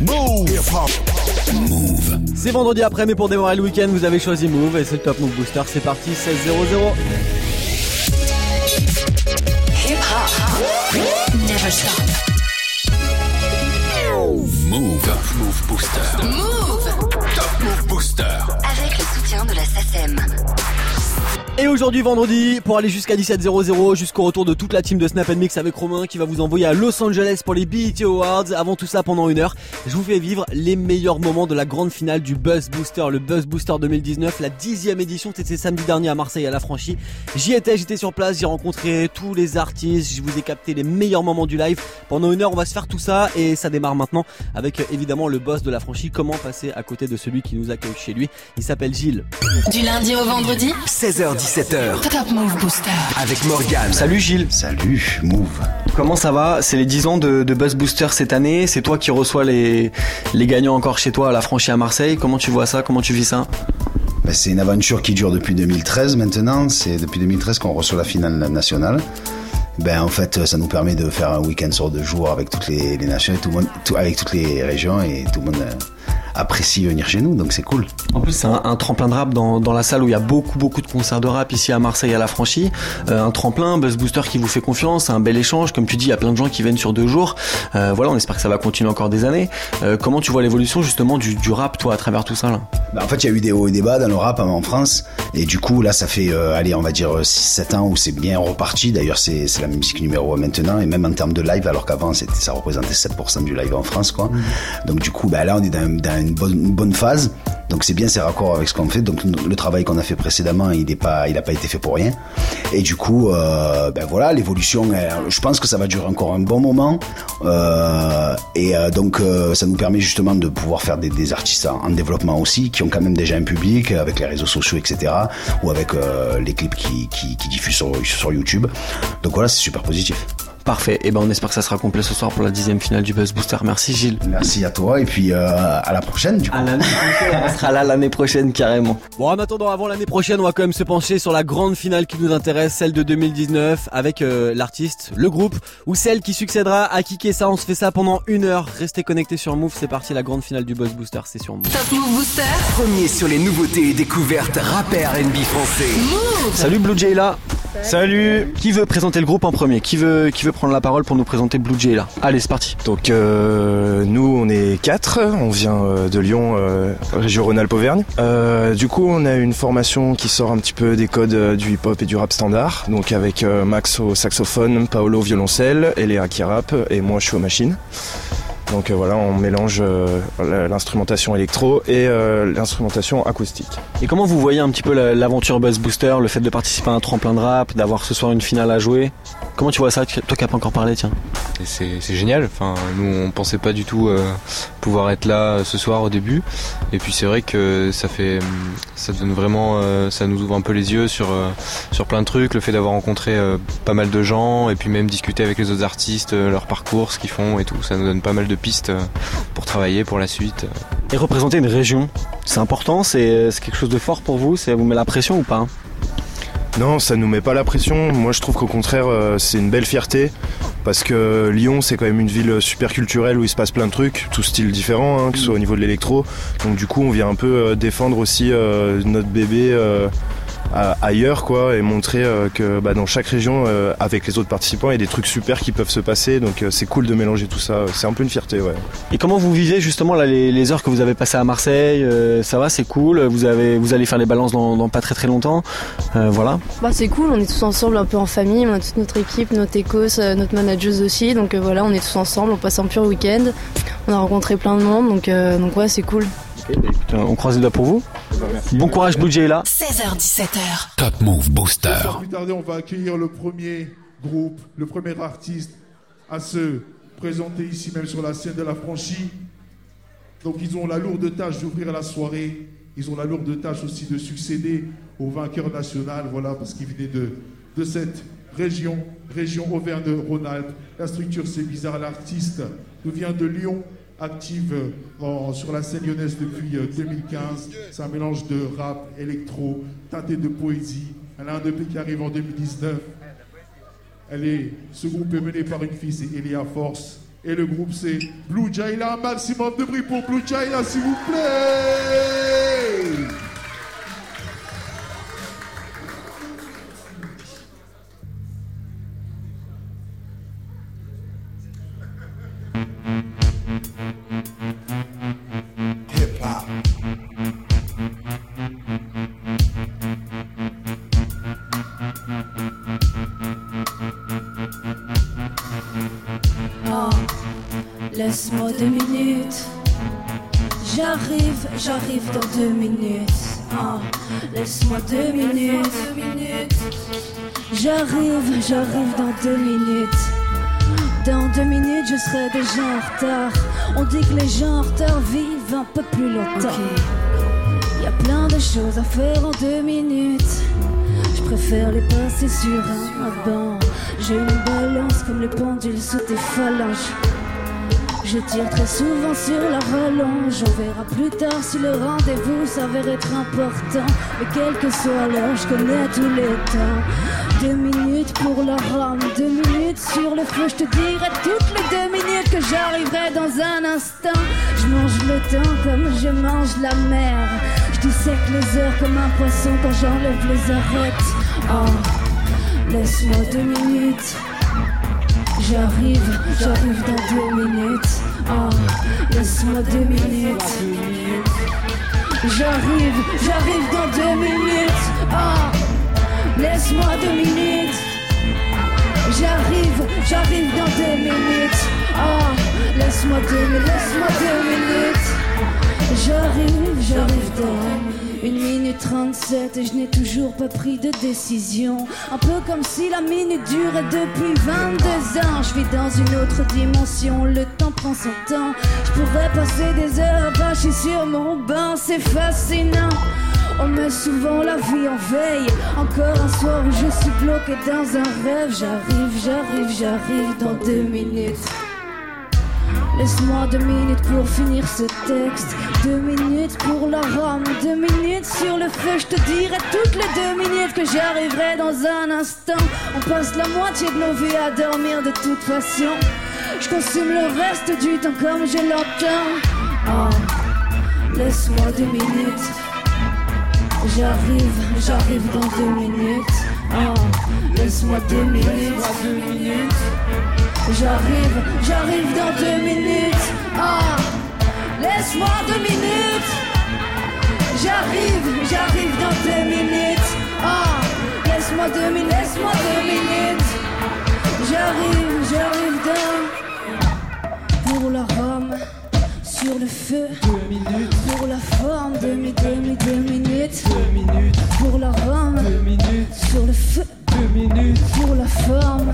Move. C'est vendredi après, mais pour démarrer le week-end, vous avez choisi Move et c'est le Top Move Booster. C'est parti, 16 0 0. Hip hop. Never stop. Move. Move Booster. Move. Top Move Booster. Avec le soutien de la SACEM. Et aujourd'hui vendredi, pour aller jusqu'à 17.00, jusqu'au retour de toute la team de Snap Mix avec Romain qui va vous envoyer à Los Angeles pour les BET Awards. Avant tout ça, pendant une heure, je vous fais vivre les meilleurs moments de la grande finale du Buzz Booster, le Buzz Booster 2019, la dixième édition. C'était samedi dernier à Marseille à la franchie. J'y étais, j'étais sur place, j'ai rencontré tous les artistes, je vous ai capté les meilleurs moments du live. Pendant une heure, on va se faire tout ça et ça démarre maintenant avec évidemment le boss de la franchie. Comment passer à côté de celui qui nous accueille chez lui Il s'appelle Gilles. Du lundi au vendredi 16h 17h. Top Move Booster. Avec Morgan. Salut Gilles. Salut, Move. Comment ça va? C'est les 10 ans de, Buzz Booster cette année. C'est toi qui reçois les, les gagnants encore chez toi à la franchise à Marseille. Comment tu vois ça? Comment tu vis ça? Ben, C'est une aventure qui dure depuis 2013 maintenant. C'est depuis 2013 qu'on reçoit la finale nationale. Ben en fait, ça nous permet de faire un week-end sur deux jours avec toutes les, les nations, tout le monde, avec toutes les régions et tout le monde euh, apprécie venir chez nous, donc c'est cool. En plus, c'est un, tremplin de rap dans, dans, la salle où il y a beaucoup, beaucoup de concerts de rap ici à Marseille à la franchie. Euh, un tremplin, Buzz Booster qui vous fait confiance, un bel échange. Comme tu dis, il y a plein de gens qui viennent sur deux jours. Euh, voilà, on espère que ça va continuer encore des années. Euh, comment tu vois l'évolution justement du, du, rap, toi, à travers tout ça là? Bah, En fait, il y a eu des hauts et des bas dans le rap en France. Et du coup, là, ça fait, allez, on va dire 6-7 ans où c'est bien reparti. D'ailleurs, c'est la musique numéro 1 maintenant. Et même en termes de live, alors qu'avant, ça représentait 7% du live en France. quoi. Mmh. Donc du coup, bah, là, on est dans, dans une, bonne, une bonne phase donc c'est bien, c'est raccord avec ce qu'on fait. Donc le travail qu'on a fait précédemment, il n'est pas, il n'a pas été fait pour rien. Et du coup, euh, ben voilà, l'évolution. Je pense que ça va durer encore un bon moment. Euh, et euh, donc ça nous permet justement de pouvoir faire des, artistes en, développement aussi, qui ont quand même déjà un public avec les réseaux sociaux, etc. Ou avec les clips qui, qui, diffusent sur, sur YouTube. Donc voilà, c'est super positif. Parfait. Et eh ben on espère que ça sera complet ce soir pour la dixième finale du Buzz Booster. Merci Gilles. Merci à toi et puis euh, à la prochaine. Du coup. À l'année prochaine. on sera là l'année prochaine carrément. Bon en attendant avant l'année prochaine on va quand même se pencher sur la grande finale qui nous intéresse, celle de 2019 avec euh, l'artiste, le groupe ou celle qui succédera à Kiké ça. On se fait ça pendant une heure. Restez connectés sur Move. C'est parti la grande finale du Buzz Booster. C'est sur Move. Top Move Booster. Premier sur les nouveautés et découvertes rappeurs NB français. Move. Salut Blue Jay là. Salut. Qui veut présenter le groupe en premier? Qui veut qui veut prendre la parole pour nous présenter Blue Jay là. Allez, c'est parti. Donc euh, nous, on est quatre. On vient euh, de Lyon, euh, région Rhône-Alpes-Auvergne. du coup, on a une formation qui sort un petit peu des codes du hip-hop et du rap standard. Donc avec Max au saxophone, Paolo au violoncelle, Eléa qui rappe et moi je suis aux machines. Donc voilà, on mélange l'instrumentation électro et l'instrumentation acoustique. Et comment vous voyez un petit peu l'aventure Buzz Booster, le fait de participer à un tremplin de rap, d'avoir ce soir une finale à jouer? Comment tu vois ça? Toi qui n'as pas encore parlé, tiens. C'est génial. Enfin, nous, on pensait pas du tout euh, pouvoir être là euh, ce soir au début. Et puis c'est vrai que ça fait, ça donne vraiment, euh, ça nous ouvre un peu les yeux sur sur plein de trucs. Le fait d'avoir rencontré pas mal de gens et puis même discuter avec les autres artistes, leur parcours, ce qu'ils font et tout, ça nous donne pas mal de pistes pour travailler pour la suite. Et représenter une région, c'est important, c'est quelque chose de fort pour vous. Ça vous met la pression ou pas non, ça nous met pas la pression. Moi, je trouve qu'au contraire, euh, c'est une belle fierté parce que Lyon, c'est quand même une ville super culturelle où il se passe plein de trucs, tout style différent, hein, que ce soit au niveau de l'électro. Donc, du coup, on vient un peu euh, défendre aussi euh, notre bébé ailleurs quoi et montrer euh, que bah, dans chaque région euh, avec les autres participants il y a des trucs super qui peuvent se passer. Donc euh, c'est cool de mélanger tout ça. C'est un peu une fierté ouais. Et comment vous vivez justement là, les, heures que vous avez passées à Marseille ça va c'est cool. Vous avez vous allez faire les balances dans, pas très très longtemps. Voilà. Bah c'est cool. On est tous ensemble un peu en famille. On a toute notre équipe notre écos notre manageuse aussi. Donc voilà on est tous ensemble. On passe un pur week-end. On a rencontré plein de monde. Donc donc ouais c'est cool. Bah, on croise les doigts pour vous. Bon courage, Blue là. 16h17h. Top Move Booster. Sans plus tarder, on va accueillir le premier groupe, le premier artiste à se présenter ici même sur la scène de la franchise. Donc ils ont la lourde tâche d'ouvrir la soirée. Ils ont la lourde tâche aussi de succéder au vainqueur national, voilà, parce qu'ils venaient de, de cette région, région Auvergne-Rhône-Alpes. La structure, c'est bizarre. L'artiste nous vient de Lyon, active sur la scène lyonnaise depuis 2015. Euh, C'est un mélange de rap, électro, teinté de poésie. Elle a un EP qui arrive en 2019. Elle est, ce groupe est mené par une fille, c'est Elia Force. Et le groupe c'est Blue Jaila. Un maximum de bruit pour Blue Jaila, s'il vous plaît. J'arrive, dans deux minutes. Ah, laisse-moi deux minutes. J'arrive, j'arrive dans deux minutes. Dans deux minutes, je serai déjà en retard. On dit que les gens en retard vivent un peu plus longtemps. Il y a plein de choses à faire en deux minutes. Je préfère les passer sur un banc. J'ai une balance comme les pendules sous tes phalanges. Je tire très souvent sur la rallonge. On verra plus tard si le rendez-vous s'avère être important. Mais quel que soit l'heure, je connais tous les temps. Deux minutes pour la rame, deux minutes sur le feu. Je te dirai toutes les deux minutes que j'arriverai dans un instant. Je mange le temps comme je mange la mer. Je dissèque les heures comme un poisson quand j'enlève les arêtes. Oh, laisse-moi deux minutes. J'arrive, j'arrive dans deux minutes. Oh, laisse-moi deux minutes. J'arrive, j'arrive dans deux minutes. Oh, laisse-moi deux minutes. J'arrive, j'arrive dans deux minutes. Oh, laisse-moi deux minutes, laisse-moi deux minutes. J'arrive, j'arrive dans une minute 37 et je n'ai toujours pas pris de décision. Un peu comme si la minute durait depuis 22 ans. Je vis dans une autre dimension, le temps prend son temps. Je pourrais passer des heures bâcher sur mon banc, c'est fascinant. On met souvent la vie en veille. Encore un soir où je suis bloqué dans un rêve. J'arrive, j'arrive, j'arrive dans deux minutes. Laisse-moi deux minutes pour finir ce texte. Deux minutes pour la rame, deux minutes sur le feu. Je te dirai toutes les deux minutes que j'arriverai dans un instant. On passe la moitié de nos vies à dormir de toute façon. Je consomme le reste du temps comme je l'entends. Oh, laisse-moi deux minutes. J'arrive, j'arrive dans deux minutes. Oh, laisse-moi deux minutes. J'arrive, j'arrive dans deux minutes. Ah, laisse-moi deux minutes. J'arrive, j'arrive dans deux minutes. Ah, laisse-moi deux minutes, laisse-moi deux minutes. J'arrive, j'arrive dans. Pour la rame, sur le feu. Deux minutes. Pour la forme, deux minutes, deux minutes, deux minutes. Deux minutes. Pour la rame, deux minutes. Sur le feu. Deux minutes. Pour la forme.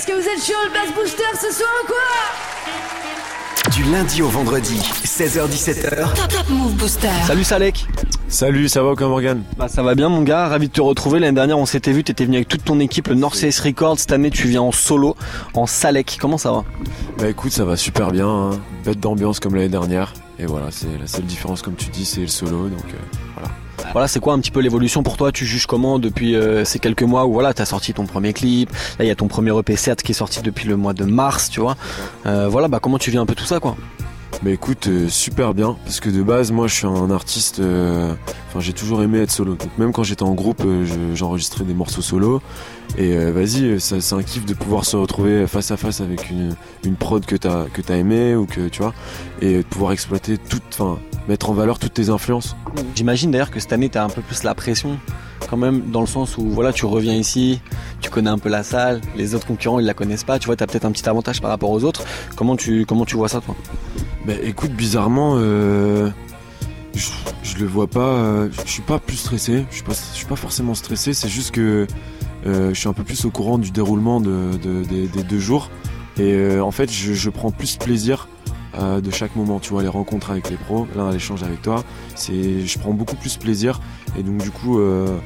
Est-ce que vous êtes chaud le Bass Booster ce soir ou quoi Du lundi au vendredi, 16h-17h, Top Top Move Booster. Salut Salek Salut, ça va comme Morgan Bah ça va bien mon gars, ravi de te retrouver. L'année dernière on s'était vu, t'étais venu avec toute ton équipe, le North Face Records. Cette année tu viens en solo, en Salek. Comment ça va Bah écoute, ça va super bien, hein. bête d'ambiance comme l'année dernière. Et voilà, c'est la seule différence comme tu dis, c'est le solo, donc euh, voilà. C'est quoi un petit peu l'évolution pour toi? Tu juges comment depuis euh, ces quelques mois où voilà, t'as sorti ton premier clip? Là, il y a ton premier EP 7 qui est sorti depuis le mois de mars, tu vois. Euh, voilà, bah comment tu vis un peu tout ça, quoi? Bah écoute, euh, super bien, parce que de base, moi je suis un artiste, euh, enfin j'ai toujours aimé être solo. Donc même quand j'étais en groupe, euh, je- j'enregistrais des morceaux solo. Et vas-y, c'est un kiff de pouvoir se retrouver face à face avec une, une prod que t'as que t'as aimé ou que tu vois, et de pouvoir exploiter toute, enfin mettre en valeur toutes tes influences. J'imagine d'ailleurs que cette année t'as un peu plus la pression, quand même, dans le sens où voilà, tu reviens ici, tu connais un peu la salle, les autres concurrents ils la connaissent pas, tu vois, t'as peut-être un petit avantage par rapport aux autres. Comment tu comment tu vois ça, toi? Bah écoute, bizarrement, euh, je, je le vois pas. euh, je suis pas plus stressé. Je suis pas, je suis pas forcément stressé. C'est juste que euh, je suis un peu plus au courant du déroulement de, de- des, deux jours. Et en fait, je, je prends plus plaisir euh, de chaque moment. Tu vois, les rencontres avec les pros, là, l'échange avec toi, c'est, je prends beaucoup plus plaisir. Et donc, du coup, euh,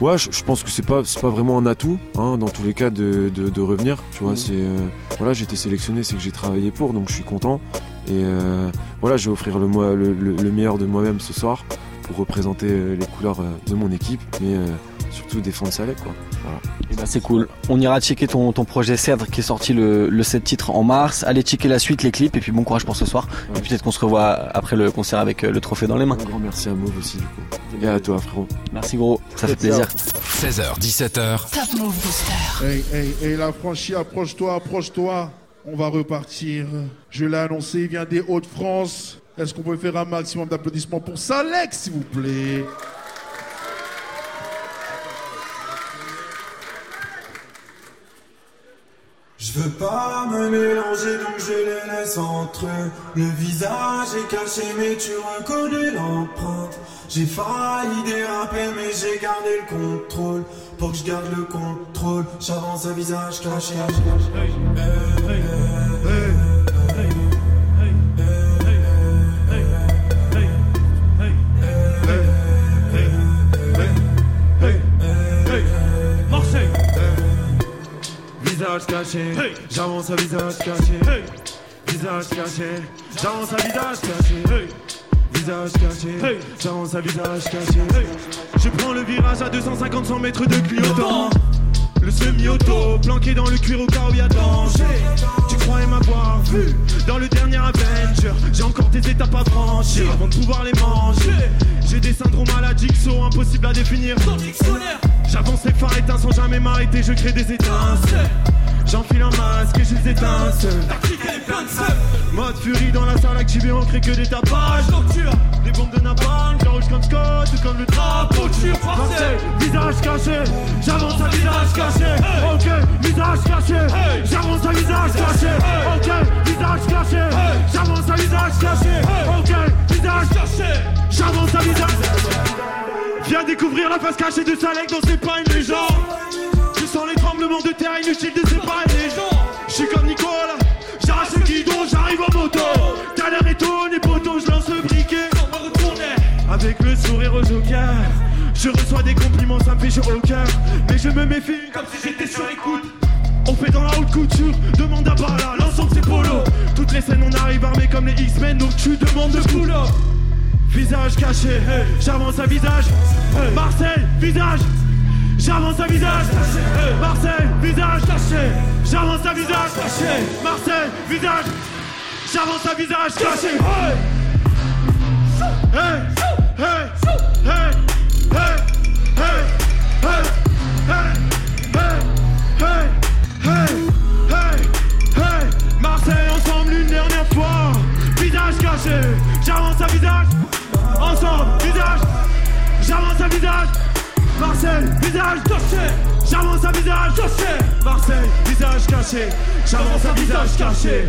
ouais, je, je pense que c'est pas, c'est pas vraiment un atout, hein, dans tous les cas, de, de, de revenir. Tu vois, c'est, euh, voilà, j'ai été sélectionné, c'est que j'ai travaillé pour, donc je suis content. Et voilà, je vais offrir le, meilleur de moi-même ce soir pour représenter les couleurs de mon équipe, mais surtout défendre Salek, quoi. Voilà. Eh ben, c'est cool. On ira checker ton, ton projet Cèdre qui est sorti le, le 7 titres en mars. Allez checker la suite, les clips et puis bon courage pour ce soir. Et puis peut-être qu'on se revoit après le concert avec euh, le trophée dans les mains. Un grand merci à Mauve aussi, du coup. Et à toi, frérot. Merci gros, ça fait plaisir. 16h, 17h. Top Move Booster. Hey, hey, hey, la franchie, approche-toi, approche-toi. On va repartir. Je l'ai annoncé, il vient des Hauts-de-France. Est-ce qu'on peut faire un maximum d'applaudissements pour Salek, s'il vous plaît? Je veux pas me mélanger donc je les laisse entre eux. Le visage est caché mais tu reconnais l'empreinte. J'ai failli déraper mais j'ai gardé le contrôle. Pour que je garde le contrôle, j'avance à visage caché. Visage caché, j'avance à visage caché. Visage caché, j'avance à visage caché. Visage caché, j'avance à visage caché. je prends le virage à 250 100 mètres de clignotant. Le semi-auto, planqué dans le cuir au cas où y a danger. Tu croyais m'avoir vu dans le dernier Avenger. J'ai encore des étapes à franchir avant de pouvoir les manger. J'ai des syndromes à la Jigsaw, impossible à définir. J'avance les phares éteints sans jamais m'arrêter, je crée des étincelles. J'enfile un masque et je les étincelle. Mode furie dans la salle activée, on crée que des tapages. Des bombes de napalm, je rouge comme Scott, tout comme le drapeau turc. Marseille, visage caché, j'avance à visage caché. Ok, visage caché, j'avance à visage caché. Ok, visage caché, j'avance à visage caché. Ok, visage caché, j'avance à visage. Viens découvrir la face cachée de Salek dans c'est pas une légende. Je sens les tremblements de terre inutiles de séparer les gens. Je suis comme Nicolas, j'arrache le guidon, j'arrive en moto. T'as l'air étonné, poteau, je lance le briquet. Avec le sourire au joker, je reçois des compliments, ça me fait chaud au cœur. Mais je me méfie comme si j'étais sur écoute. On fait dans la haute couture, demande à Bala, l'ensemble c'est polo. Toutes les scènes on arrive armés comme les X-Men, donc tu demandes de boulot. Visage caché, j'avance à visage. Marseille, visage. J'avance à visage caché. Marseille, visage caché. J'avance à visage caché. Marseille, visage. J'avance à visage caché. Hey, hey, hey, hey, hey, hey, hey, hey, hey, hey. Marseille ensemble une dernière fois. Visage caché. J'avance à visage. Ensemble, visage. J'avance à visage. Marseille, visage caché. J'avance à visage caché. Marseille, visage caché. J'avance à visage caché.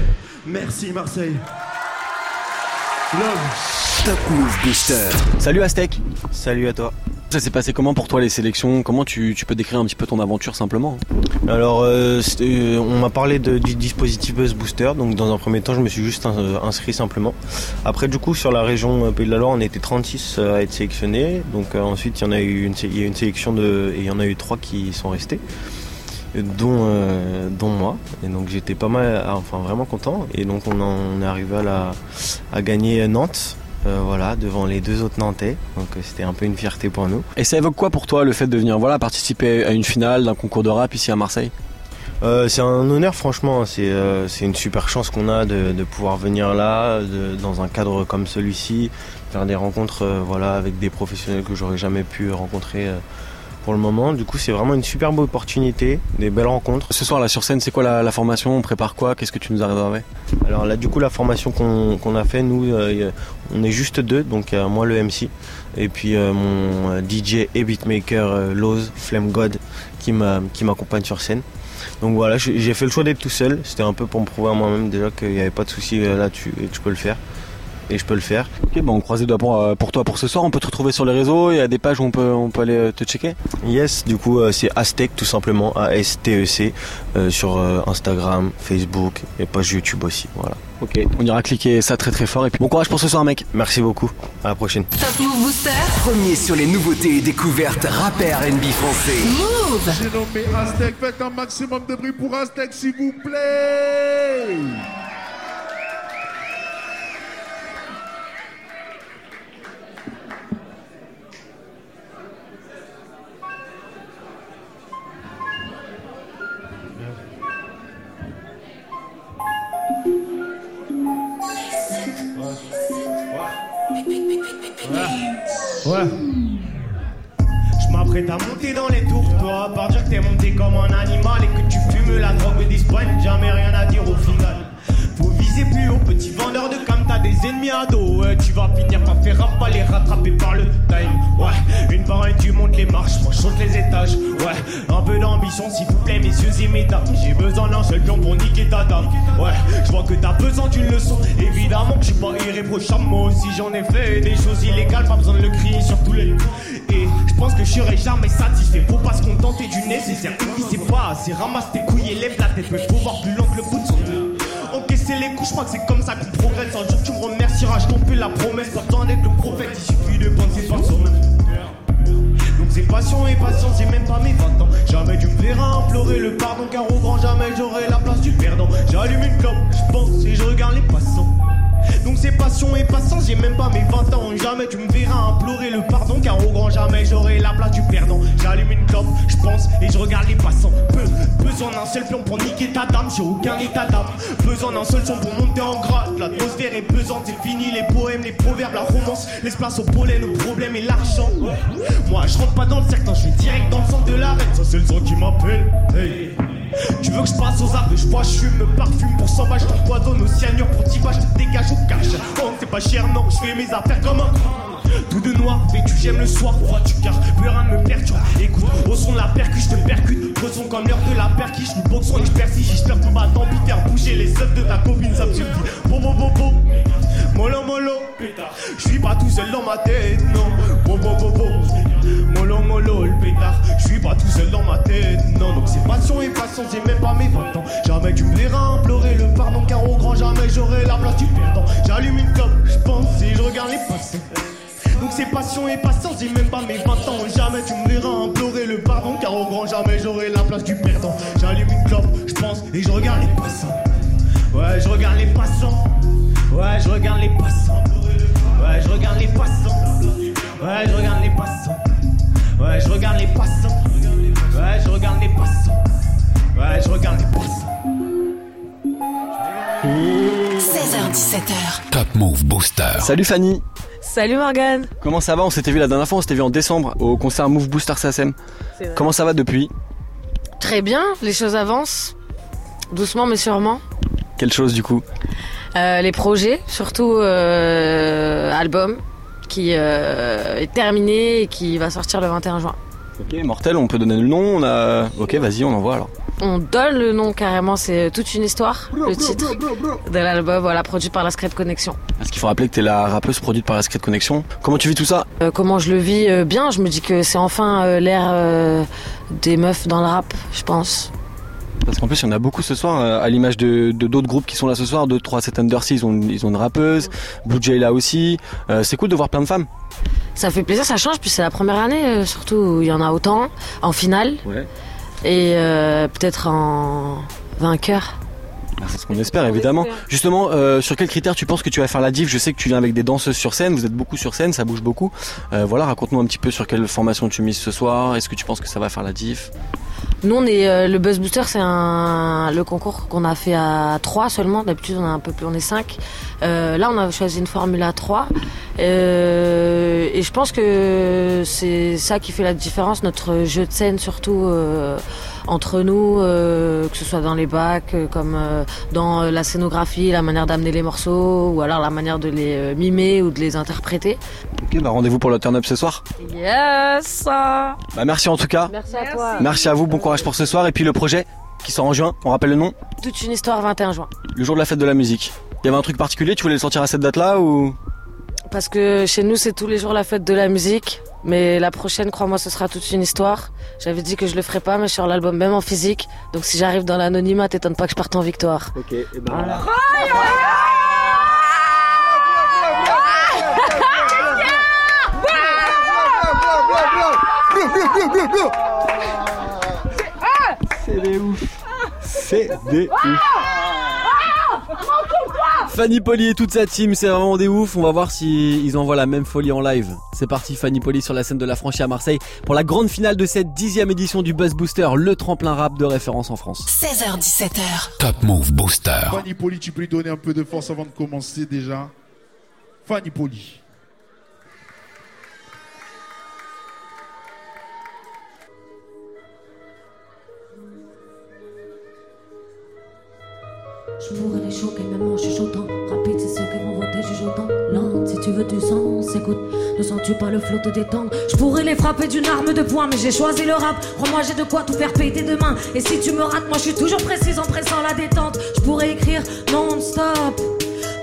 Merci Marseille. Love. Top Move Booster. Salut Aztec. Salut à toi. Ça s'est passé comment pour toi les sélections? Comment tu, tu peux décrire un petit peu ton aventure simplement Alors, euh, euh, on m'a parlé de- du dispositif Buzz Booster. Donc, dans un premier temps, je me suis juste euh, inscrit simplement. Après, du coup, sur la région Pays de la Loire, on était 36 à être sélectionnés. Donc, euh, ensuite, il y en a eu une, sé- il y a eu une sélection de, et il y en a eu trois qui sont restés, dont, euh, dont moi. Et donc, j'étais pas mal, enfin, vraiment content. Et donc, on, en- on est arrivé à, la, à gagner Nantes. Euh, voilà, devant les deux autres Nantais, donc euh, c'était un peu une fierté pour nous. Et ça évoque quoi pour toi le fait de venir voilà, participer à une finale d'un concours de rap ici à Marseille? Euh, c'est un honneur franchement, c'est euh, une super chance qu'on a de, de pouvoir venir là, de- dans un cadre comme celui-ci, faire des rencontres euh, voilà, avec des professionnels que j'aurais jamais pu rencontrer pour le moment. Du coup c'est vraiment une superbe opportunité, des belles rencontres. Ce soir là sur scène c'est quoi la, la formation? On prépare quoi? Qu'est-ce que tu nous as réservé? Alors là du coup la formation qu'on a fait, nous euh, on est juste deux, donc euh, moi le MC et puis euh, mon DJ et beatmaker Loz, Flame God qui m'a- qui m'accompagne sur scène. Donc voilà, j'ai fait le choix d'être tout seul. C'était un peu pour me prouver à moi-même déjà qu'il n'y avait pas de souci là-dessus et que je peux le faire. Et je peux le faire. Ok, bon, on croise les doigts pour, euh, pour toi pour ce soir. On peut te retrouver sur les réseaux. Il y a des pages où on peut, on peut aller euh, te checker. Yes, du coup, euh, c'est Aztec tout simplement, A-S-T-E-C, euh, sur Instagram, Facebook et page YouTube aussi. Voilà. Ok, on ira cliquer ça très très fort. Et puis bon courage pour ce soir, mec. Merci beaucoup. À la prochaine. Top Move Booster. Premier sur les nouveautés et découvertes rappeurs NB français. Move. J'ai nommé Aztec, faites un maximum de bruit pour Aztec, s'il vous plaît. Ouais. Je m'apprête à monter dans les tours, toi, à part dire que t'es monté comme un animal et que tu fumes la drogue d'Espagne, jamais rien à dire au final. Faut viser plus haut, petit vendeur de cam, t'as des ennemis à dos, ouais, tu vas finir par faire les rattraper par le time. Ouais, une par une, tu montes les marches, moi je saute les étages. Ouais, un peu d'ambition, s'il vous plaît, messieurs et mesdames. J'ai besoin d'un seul pion pour niquer ta dame. Ouais, je vois que t'as besoin d'une leçon. Évidemment que je suis pas irréprochable, moi aussi j'en ai fait des choses illégales, pas besoin de le crier sur tous les Et je pense que je serai jamais satisfait. Faut pas se contenter du nécessaire. Qui c'est pas assez, ramasse tes couilles et lève la tête. Mais faut voir plus long que le bout de son les je crois que c'est comme ça qu'on progresse. Un jour tu me remercieras, je t'en fais la promesse. Pourtant d'être le prophète, il suffit de penser par soi-même. Donc c'est passion et patience, j'ai même pas mes 20 ans. Jamais tu me verras implorer le pardon, car au grand jamais j'aurai la place du perdant. J'allume une clope, je pense et je regarde les passants. Donc c'est passion et patience, j'ai même pas mes 20 ans. Jamais tu me verras implorer le pardon, car au grand jamais j'aurai la place du perdant. J'allume une clope, je pense et je regarde les passants. Peu, besoin d'un seul pion pour niquer ta dame, j'ai aucun état d'âme. Besoin d'un seul son pour monter en grade. L'atmosphère est pesante, c'est fini les poèmes, les proverbes, la romance. Laisse place au pollen, au problème et l'argent. Moi je rentre pas dans le cercle, je vais direct dans le centre de l'arène. Ça c'est le son qui m'appelle. Tu veux que je passe aux arbres, je bois, je me parfume pour 100 balles, je t'empoisonne au cyanure pour 10 balles, je te dégage au cash. Oh, c'est pas cher, non, je fais mes affaires comme un. Tout de noir, vêtu, j'aime le soir, froid, tu car plus rien me perturbe. Écoute, au son de la percu, je te percute. Creusons comme l'heure de la perquiche, nous boxons et je. J'espère qu'on va tant pis faire bouger les œufs de ta copine, ça me suffit. Bo bo bo bo, mollo mollo, je pas tout seul dans ma tête, non. Bo bo bo bo, mollo mollo, le pétard. Je suis pas tout seul dans ma tête, non. Donc c'est passion et patience, j'ai même pas mes 20 ans. Jamais tu me verras implorer le pardon, car au grand jamais j'aurai la place du perdant. J'allume une clope, je pense et je regarde les passants. Donc c'est passion et patience, j'ai même pas mes 20 ans. Jamais tu me verras implorer le pardon, car au grand jamais j'aurai la place du perdant. J'allume une clope, je pense et je regarde les passants. Ouais, je regarde les passants. Ouais, je regarde les passants. Ouais, je regarde les passants. Ouais, je regarde les passants. Ouais, je regarde les passants. Ouais, je regarde les passants. Ouais, je regarde les passants. 16h17h. Top Move Booster. Salut Fanny. Salut Morgane. Comment ça va? On s'était vu la dernière fois, on s'était vu en décembre au concert Move Booster SACEM. Comment ça va depuis? Très bien, les choses avancent. Doucement mais sûrement. Quelle chose du coup? Euh, les projets, surtout euh, album, qui euh, est terminé et qui va sortir le 21 juin. Ok, mortel, on peut donner le nom. On a. Ok, vas-y, on envoie alors. On donne le nom carrément, c'est toute une histoire, le titre de l'album, voilà, produit par la Secret Connection. Parce qu'il faut rappeler que t'es la rappeuse produite par la Secret Connection? Comment tu vis tout ça? Euh, comment je le vis euh, bien, je me dis que c'est enfin euh, l'ère euh, des meufs dans le rap, je pense. Parce qu'en plus, il y en a beaucoup ce soir, euh, à l'image de de d'autres groupes qui sont là ce soir. 2, 3, 7 Undersea, ils ont, ils ont une rappeuse. Blue Jay là aussi. Euh, c'est cool de voir plein de femmes. Ça fait plaisir, ça change, puis c'est la première année, euh, surtout où il y en a autant, en finale, Ouais. Et euh, peut-être en vainqueur. Bah, C'est ce qu'on espère évidemment. Justement, euh, sur quels critères tu penses que tu vas faire la div Je sais que tu viens avec des danseuses sur scène, vous êtes beaucoup sur scène, ça bouge beaucoup. Euh, voilà, raconte-nous un petit peu sur quelle formation tu mises ce soir. Est-ce que tu penses que ça va faire la div Nous, on est euh, le Buzz Booster, c'est un le concours qu'on a fait à 3 seulement. D'habitude, on a un peu plus, on est 5. Euh, là, on a choisi une formule à 3. Euh, et je pense que c'est ça qui fait la différence, notre jeu de scène surtout euh, entre nous, euh, que ce soit dans les bacs, euh, comme euh, dans la scénographie, la manière d'amener les morceaux, ou alors la manière de les euh, mimer ou de les interpréter. Ok, bah rendez-vous pour le turn-up ce soir. Yes Bah merci en tout cas. Merci à toi. Merci à vous, bon courage pour ce soir. Et puis le projet qui sort en juin, on rappelle le nom, Toute une histoire 21 juin. le jour de la fête de la musique. Il y avait un truc particulier, tu voulais le sortir à cette date-là ou? Parce que chez nous, c'est tous les jours la fête de la musique. Mais la prochaine, crois-moi, ce sera toute une histoire. J'avais dit que je le ferais pas, mais sur l'album, même en physique. Donc si j'arrive dans l'anonymat, t'étonne pas que je parte en victoire. Ok, et ben voilà. C'est des ouf. C'est des ouf. Fanny Poli et toute sa team, c'est vraiment des ouf. On va voir si ils envoient la même folie en live. C'est parti, Fanny Poli sur la scène de la franchise à Marseille pour la grande finale de cette dixième édition du Buzz Booster, le tremplin rap de référence en France. 16h17h. Top Move Booster. Fanny Poli, tu peux lui donner un peu de force avant de commencer déjà. Fanny Poli. Je pourrais les choquer même en chuchotant Rapide c'est ceux qui vont voter chuchotant. Lente si tu veux du sens écoute Ne sens-tu pas le flot te détendre Je pourrais les frapper d'une arme de poing Mais j'ai choisi le rap. Crois-moi j'ai de quoi tout faire péter demain. Et si tu me rates moi je suis toujours précise en pressant la détente. Je pourrais écrire non-stop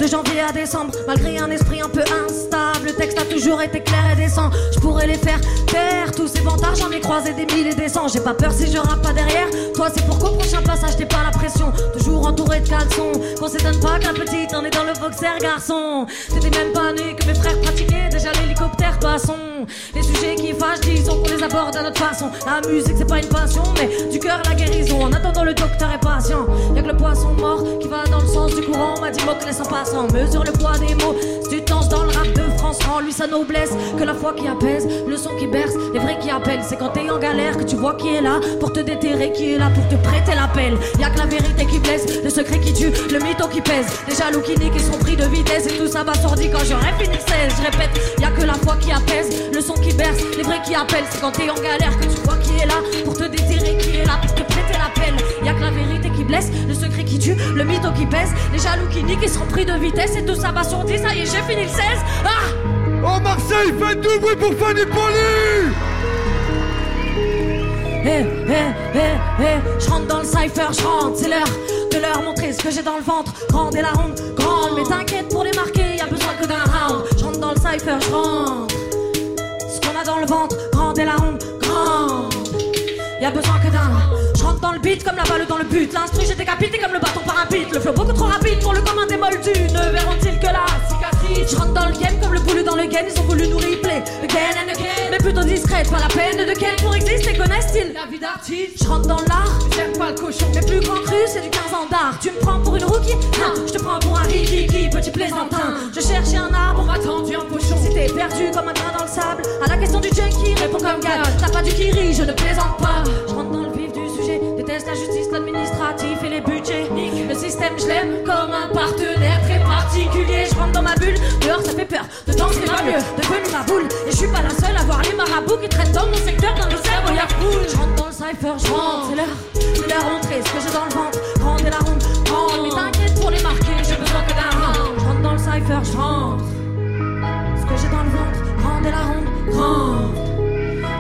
de janvier à décembre, malgré un esprit un peu instable, le texte a toujours été clair et décent. Je pourrais les faire taire, tous ces vantards, j'en ai croisé des mille et des cents. J'ai pas peur si je rappe pas derrière. Toi, c'est pour qu'au prochain passage, t'es pas la pression. Toujours entouré de caleçons, qu'on s'étonne pas que la petite en est dans le boxer, garçon. T'étais même pas né que mes frères pratiquaient déjà l'hélicoptère, passons. Les sujets qui fâchent, disons qu'on les aborde à notre façon. La musique, c'est pas une passion, mais du cœur la guérison. En attendant, le docteur est patient. Y'a que le poisson mort qui va dans le sens du courant. M'a dit mot laisse en passant. Mesure le poids des mots. Si tu danses dans lui sa noblesse. Que la foi qui apaise, le son qui berce, les vrais qui appellent. C'est quand t'es en galère que tu vois qui est là pour te déterrer, qui est là pour te prêter l'appel. Y'a que la vérité qui blesse, le secret qui tue, le mytho qui pèse. Les jaloux qui niquent, ils sont pris de vitesse et tout ça va sordi quand j'aurai fini 16. Je répète, y'a que la foi qui apaise, le son qui berce, les vrais qui appellent. C'est quand t'es en galère que tu vois qui est là pour te déterrer, qui est là pour te prêter l'appel. Y'a que la vérité blesse, le secret qui tue, le mytho qui pèse. Les jaloux qui niquent, ils sont pris de vitesse et tout ça va sur 10. Ça y est, j'ai fini le 16. Ah! Oh Marseille, faites du bruit pour Fanny Poli Eh, eh, eh, eh, je rentre dans le cypher, je rentre, c'est l'heure de leur montrer ce que j'ai dans le ventre. Grande et la ronde, grande, mais t'inquiète pour les marquer, y a besoin que d'un round. Je rentre dans le cypher, je rentre. Ce qu'on a dans le ventre, grande et la ronde, grande. Y a besoin que d'un. Dans le beat comme la balle dans le but. L'instru, j'ai décapité comme le bâton par un beat. Le flow beaucoup trop rapide pour le commun des moldus. Ne verront-ils que la cicatrice? Je rentre dans le game comme le boulot dans le game. Ils ont voulu nous replay again and again. Mais plutôt discrète, pas la peine de ken pour exister. Connaissent-ils la vie d'artiste? Je rentre dans l'art, j'aime pas le cochon. Mes plus grands crus, c'est du 15 ans d'art. Tu me prends pour une rookie? Non, je te prends pour un rikiki, petit plaisantin. Je cherchais un arbre, on m'a tendu un pochon. Si t'es perdu comme un grain dans le sable, à la question du junkie, réponds comme Gad. T'as pas du kiri, je ne plaisante pas. Je rentre dans le déteste la justice, l'administratif et les budgets. Le système, je l'aime comme un partenaire très particulier. Je rentre dans ma bulle, dehors ça fait peur. Dedans c'est pas mieux, devenu ma boule. Et je suis pas la seule à voir les marabouts qui traînent dans mon secteur, dans le cerveau y'a foule. Je rentre dans le cypher, je rentre, c'est l'heure, c'est l'heure rentrée. Ce que j'ai dans le ventre, grande et la ronde, grande. Mais t'inquiète pour les marquer, j'ai besoin que d'un round. Je rentre dans le cypher, je rentre. Ce que j'ai dans le ventre, grande et la ronde, grande.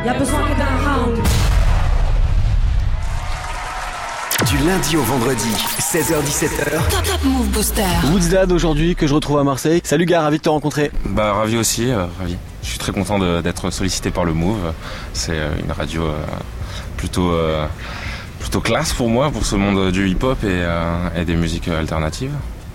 Y'a besoin que d'un round. Du lundi au vendredi, 16h17h. Top Top Move Booster. Woodsdad aujourd'hui que je retrouve à Marseille. Salut gars, ravi de te rencontrer. Bah ravi aussi, euh, ravi. Je suis très content d'être sollicité par le Move. C'est euh, une radio euh, plutôt euh, plutôt classe pour moi, pour ce monde du hip-hop et, euh, et des musiques alternatives.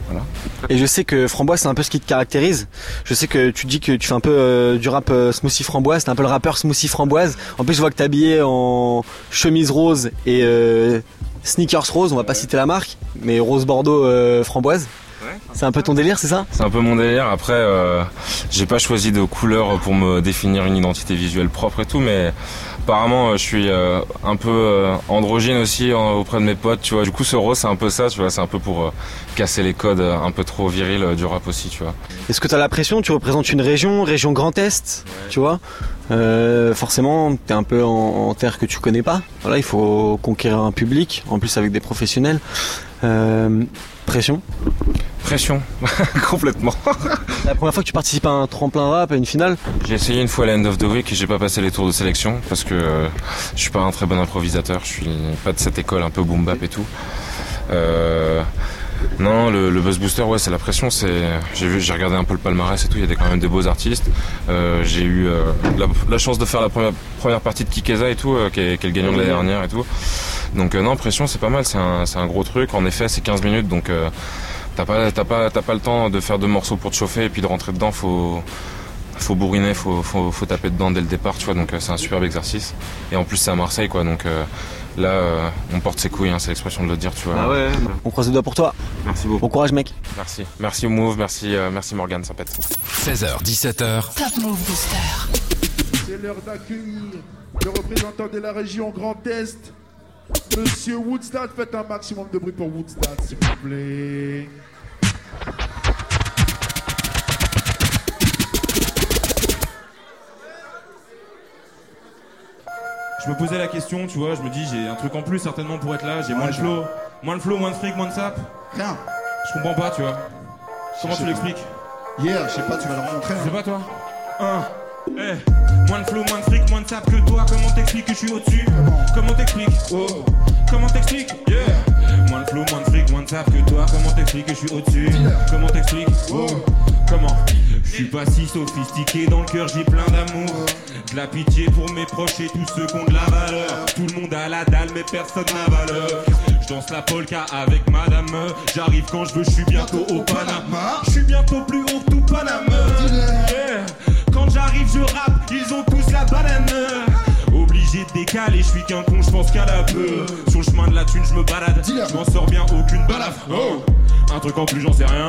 Voilà. Et je sais que Framboise c'est un peu ce qui te caractérise. Je sais que tu dis que tu fais un peu euh, du rap euh, smoothie framboise, t'es un peu le rappeur smoothie framboise. En plus je vois que t'es habillé en chemise rose et euh, sneakers rose, on va pas citer la marque, mais rose bordeaux euh, framboise. C'est un peu ton délire, c'est ça? C'est un peu mon délire. Après, euh, j'ai pas choisi de couleur pour me définir une identité visuelle propre et tout, mais apparemment, euh, je suis euh, un peu euh, androgyne aussi auprès de mes potes, tu vois. Du coup, ce rose, c'est un peu ça, tu vois. C'est un peu pour casser les codes un peu trop virils du rap aussi, tu vois. Est-ce que t'as la pression? Tu représentes une région, région Grand Est, tu vois? Euh, Forcément, t'es un peu en, en terre que tu connais pas. Voilà, il faut conquérir un public, en plus avec des professionnels. Euh, pression Pression, complètement. La première fois que tu participes à un tremplin rap, à une finale J'ai essayé une fois à l'end of the week et j'ai pas passé les tours de sélection parce que euh, je suis pas un très bon improvisateur, je suis pas de cette école un peu boom bap et tout. Euh, Non, le, le Buzz Booster, ouais, c'est la pression. C'est, j'ai vu, j'ai regardé un peu le palmarès et tout. Il y a des- quand même des beaux artistes. Euh, j'ai eu euh, la, la chance de faire la première, première partie de Kikeza et tout, euh, qui, est, qui est le gagnant de l'année dernière et tout. Donc euh, non, pression, c'est pas mal. C'est un, c'est un gros truc. En effet, c'est 15 minutes, donc euh, t'as pas, t'as pas, t'as pas le temps de faire deux morceaux pour te chauffer et puis de rentrer dedans. Faut faut bourriner, faut, faut, faut taper dedans dès le départ, tu vois. Donc euh, c'est un superbe exercice. Et en plus c'est à Marseille, quoi. Donc euh, là, euh, on porte ses couilles, hein, c'est l'expression de le dire, tu vois. Ah ouais. On croise les doigts pour toi. Merci beaucoup. Bon courage, mec. Merci. Merci Move, merci, euh, merci Morgan, ça pète. 16h, 17h. Top Move Booster. C'est l'heure d'accueillir le représentant de la région Grand Est, Monsieur Woodstad. Faites un maximum de bruit pour Woodstad, s'il vous plaît. Je me posais la question, tu vois, je me dis j'ai un truc en plus certainement pour être là, j'ai moins de flow, moins de flow, moins de fric, moins de sap. Rien. Je comprends pas, tu vois. Comment Je tu sais l'expliques? Hier, je sais pas, tu vas leur montrer. hein. C'est pas toi Un. Eh, moins de flow, moins de fric, moins de sap que toi. Comment t'expliques que je suis au-dessus? Comment t'expliques? Oh. Comment t'expliques? Yeah. Moins de flow, moins de fric, moins de sap que toi. Comment t'expliques que je suis au-dessus? Comment t'expliques? Oh. Comment? Je suis pas si sophistiqué dans le cœur, j'ai plein d'amour. De la pitié pour mes proches et tous ceux qui ont de la valeur. Tout le monde a la dalle, mais personne n'a valeur. Je danse la polka avec madame. J'arrive quand je veux, je suis bientôt au Panama. Je suis bientôt plus haut que tout Panama. Yeah. J'arrive, je rappe, ils ont tous la banane. Obligé de décaler, je suis qu'un con, je pense qu'à la peu. Sur le chemin de la thune, je me balade. Je m'en sors bien, aucune balafre. Oh. Un truc en plus, j'en sais rien.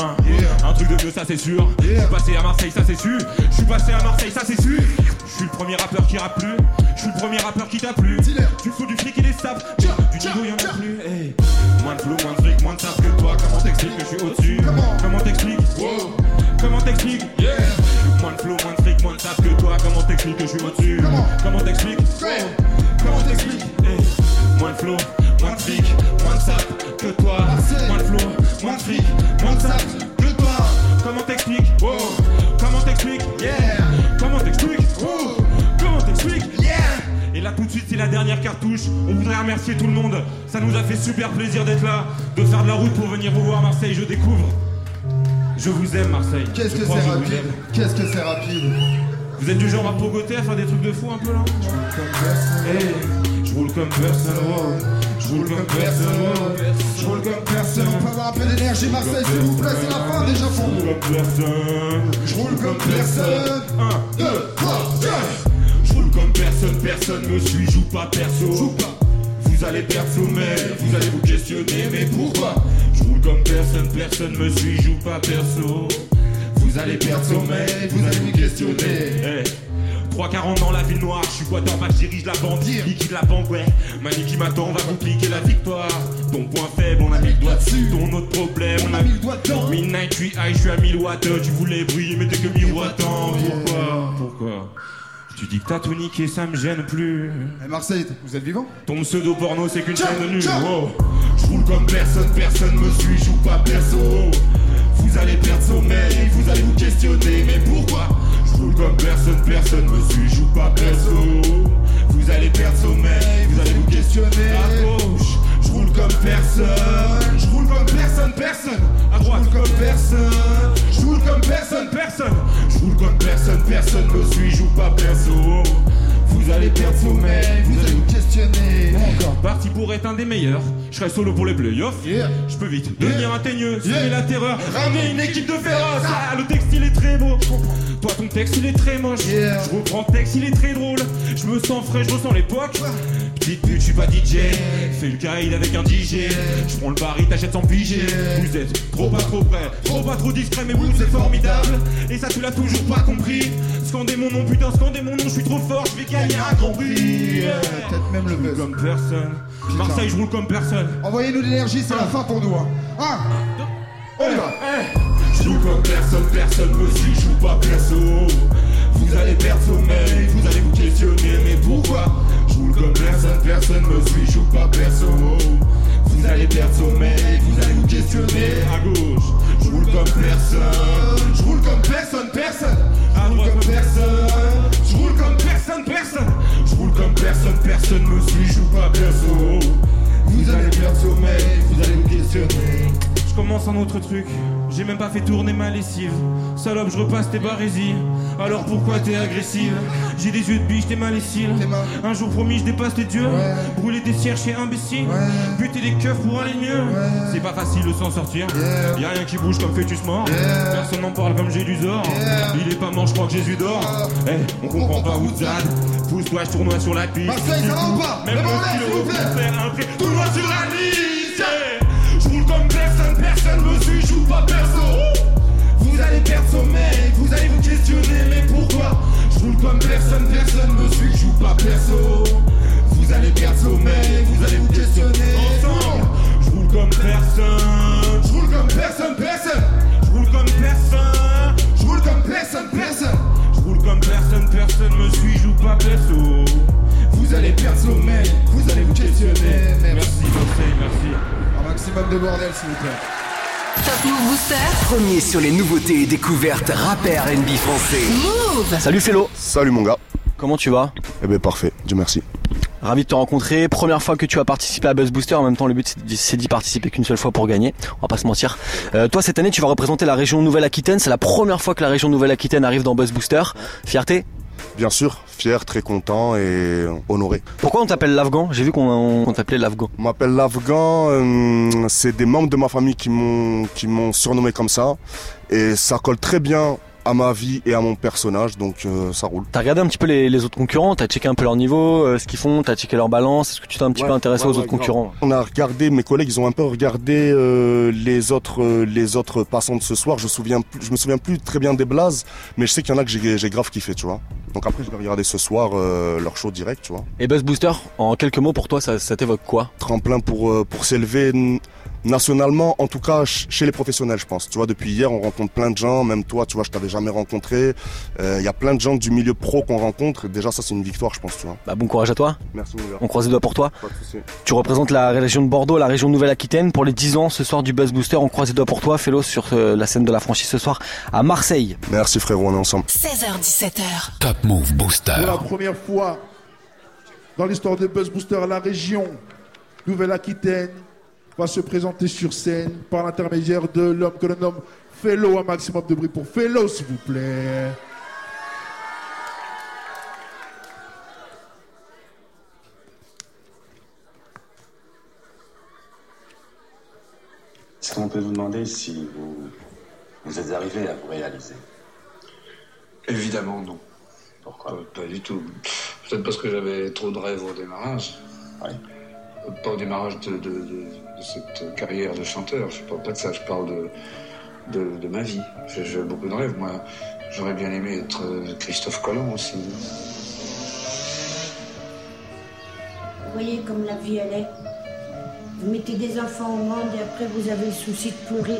Un truc de mieux, ça c'est sûr. Je suis passé à Marseille, ça c'est sûr. Je suis passé à Marseille, ça c'est sûr. Je suis le premier rappeur qui rappe plus. Je suis le premier rappeur qui t'a plu. Tu fous du fric et des saps. Du niveau, y'en a plus. Hey. Moins de flow, moins de fric, moins de sap que toi. Comment t'expliques que je suis au-dessus? Comment cartouche. On voudrait remercier tout le monde. Ça nous a fait super plaisir d'être là, de faire de la route pour venir vous voir Marseille. Je découvre. Je vous aime Marseille. Qu'est-ce que c'est rapide Qu'est-ce que c'est rapide Vous êtes du genre à pogoter, à faire des trucs de fou un peu là Je roule comme personne. Eh, je roule comme personne. Je roule comme personne. On peut avoir un peu d'énergie Marseille s'il vous plaît, c'est la fin déjà pour nous. Je roule comme personne. 1, 2, personne, personne me suit, joue pas perso. Vous allez perdre sommeil, vous allez vous questionner, mais pourquoi? Je roule comme personne, personne me suit, joue pas perso. Vous allez perdre sommeil, vous allez vous questionner. Hey. 3,40 dans la ville noire, je suis quarterback, je dirige la bande, liquide la banque, ouais. Mani qui m'attend, on va compliquer la victoire. Ton point faible, on a mis le doigt dessus. Ton autre problème, on a mis le doigt dedans. Midnight, je suis high, je suis à 1000 watts. Tu voulais briller, mais t'es que miroitant. Pourquoi? Pourquoi? Tu dis que t'as tout niqué, ça me gêne plus. Eh, Marseille, vous êtes vivant Ton pseudo porno, c'est qu'une chaîne de tiens. Wow. Je roule comme personne, personne me suit, joue pas perso. Vous allez perdre sommeil, vous allez vous questionner, mais pourquoi? Je roule comme personne, personne me suit, joue pas perso. Vous allez perdre sommeil, vous allez vous questionner. À gauche, comme personne, je roule comme personne, personne. À droite, comme personne, je roule comme personne, personne. Je roule comme personne, personne me suit, joue pas perso? Vous allez perdre sommeil, vous allez vous questionner. Encore parti pour être un des meilleurs. Je serai solo pour les playoffs. Je peux vite devenir un teigneux, semer la terreur, ramener une équipe de féroces. Ah, le texte il est très beau. Toi ton texte il est très moche. Je reprends le texte, il est très drôle. Je me sens frais, je ressens l'époque. Petite pute, je suis pas DJ. Fais le caïd avec un DJ. Je prends le pari, t'achètes sans piger. Vous êtes trop pas trop près, trop pas trop discret, mais vous c'est formidable. Et ça tu l'as toujours pas compris. Scandez mon nom, putain, scandez mon nom, je suis trop fort, je vais gagner un grand prix. Peut-être même le buzz. comme personne. Marseille, je roule comme personne. Envoyez-nous de l'énergie, c'est la fin pour nous. Hein. Un, on y va. Je joue comme personne, personne me suit, je joue pas perso. Vous allez perdre sommeil, vous allez vous questionner, mais pourquoi roule comme personne, personne me suit, je joue pas perso. Vous allez perdre sommeil, vous allez vous questionner. À gauche, je roule comme personne, je roule comme personne, personne. À droite comme personne, je roule comme personne, personne. Je roule comme personne, personne me suit, je joue pas perso. Vous allez perdre sommeil, vous allez vous questionner. Je commence un autre truc. J'ai même pas fait tourner ma lessive. Salope, je repasse tes barésies. Alors pourquoi t'es agressive? J'ai des yeux de biche, t'es maliciles. Un jour promis, je dépasse les dieux. Brûler des cierges chez imbécile. Buter des keufs pour aller mieux. C'est pas facile de s'en sortir. Y a rien qui bouge comme fœtus mort. Personne n'en parle comme j'ai du zor. Il est pas mort, je crois que Jésus dort. Eh, on comprend pas où Zad. Pousse-toi, je tournoie sur la piste. Marseille, ça va ou pas? Même s'il vous plaît. faire un prix. Sur la liste. Personne, me suit, je joue pas perso. Vous allez perdre sommeil, vous allez vous questionner, mais pourquoi? Je roule comme personne, personne me suit, joue pas perso. Vous allez perdre sommeil, vous allez vous questionner. Ensemble, je roule comme personne. Je roule comme personne, personne. Je roule comme personne. Je roule comme personne, personne. Je roule comme personne, personne me suit, joue pas perso. Vous allez perdre sommeil, vous allez vous questionner. Merci, Marseille, merci. Un maximum de bordel, s'il vous plaît. Top Move Booster. Premier sur les nouveautés et découvertes rappeurs NB français. Move. Salut Félo. Salut mon gars. Comment tu vas? Eh ben parfait, Dieu merci. Ravi de te rencontrer. Première fois que tu as participé à Buzz Booster. En même temps, le but c'est d'y- c'est d'y participer qu'une seule fois pour gagner. On va pas se mentir. Euh, toi, cette année, tu vas représenter la région Nouvelle-Aquitaine. C'est la première fois que la région Nouvelle-Aquitaine arrive dans Buzz Booster. Fierté? Bien sûr, fier, très content et honoré. Pourquoi on t'appelle l'Afghan? J'ai vu qu'on t'appelait l'Afghan. On m'appelle l'Afghan, euh, c'est des membres de ma famille qui m'ont qui m'ont surnommé comme ça et ça colle très bien à ma vie et à mon personnage donc euh, ça roule. T'as regardé un petit peu les, les autres concurrents, t'as checké un peu leur niveau, euh, ce qu'ils font, t'as checké leur balance. Est-ce que tu t'es un petit Ouais, peu intéressé ouais, aux ouais, autres concurrents? On a regardé, mes collègues, ils ont un peu regardé euh, les autres, les autres passants de ce soir. Je me souviens, plus, je me souviens plus très bien des blazes, mais je sais qu'il y en a que j'ai, grave kiffé, tu vois. Donc après, je vais regarder ce soir leur show direct, tu vois. Et Buzz Booster, en quelques mots pour toi, ça, ça t'évoque quoi? Tremplin pour pour s'élever nationalement, en tout cas ch- chez les professionnels, je pense. Tu vois, depuis hier, on rencontre plein de gens. Même toi, tu vois, je t'avais jamais rencontré. Euh, Il y a plein de gens du milieu pro qu'on rencontre. Déjà, ça, c'est une victoire, je pense, tu vois. Bah bon courage à toi. Merci mon gars. On croise les doigts pour toi. Pas de souci. Tu représentes la région de Bordeaux, la région Nouvelle-Aquitaine. Pour les 10 ans, ce soir du Buzz Booster, on croise les doigts pour toi. Félo sur euh, la scène de la franchise ce soir à Marseille. Merci frérot, on est ensemble. 16h, 17h. Top Move Booster. Pour la première fois dans l'histoire de Buzz Booster, la région Nouvelle-Aquitaine va se présenter sur scène par l'intermédiaire de l'homme que l'on nomme Fellow. Un maximum de bruit pour Fellow, s'il vous plaît. Est-ce qu'on peut vous demander si vous, vous êtes arrivé à vous réaliser? Évidemment, non. Pourquoi? Pas, pas du tout. Peut-être parce que j'avais trop de rêves au démarrage. Pas au démarrage de, de- de- de cette carrière de chanteur. Je parle pas de ça, je parle de, de, de ma vie. J'ai beaucoup de rêves. Moi, j'aurais bien aimé être euh, Christophe Colomb aussi. Vous voyez comme la vie elle est. Vous mettez des enfants au monde et après vous avez le souci de pleurer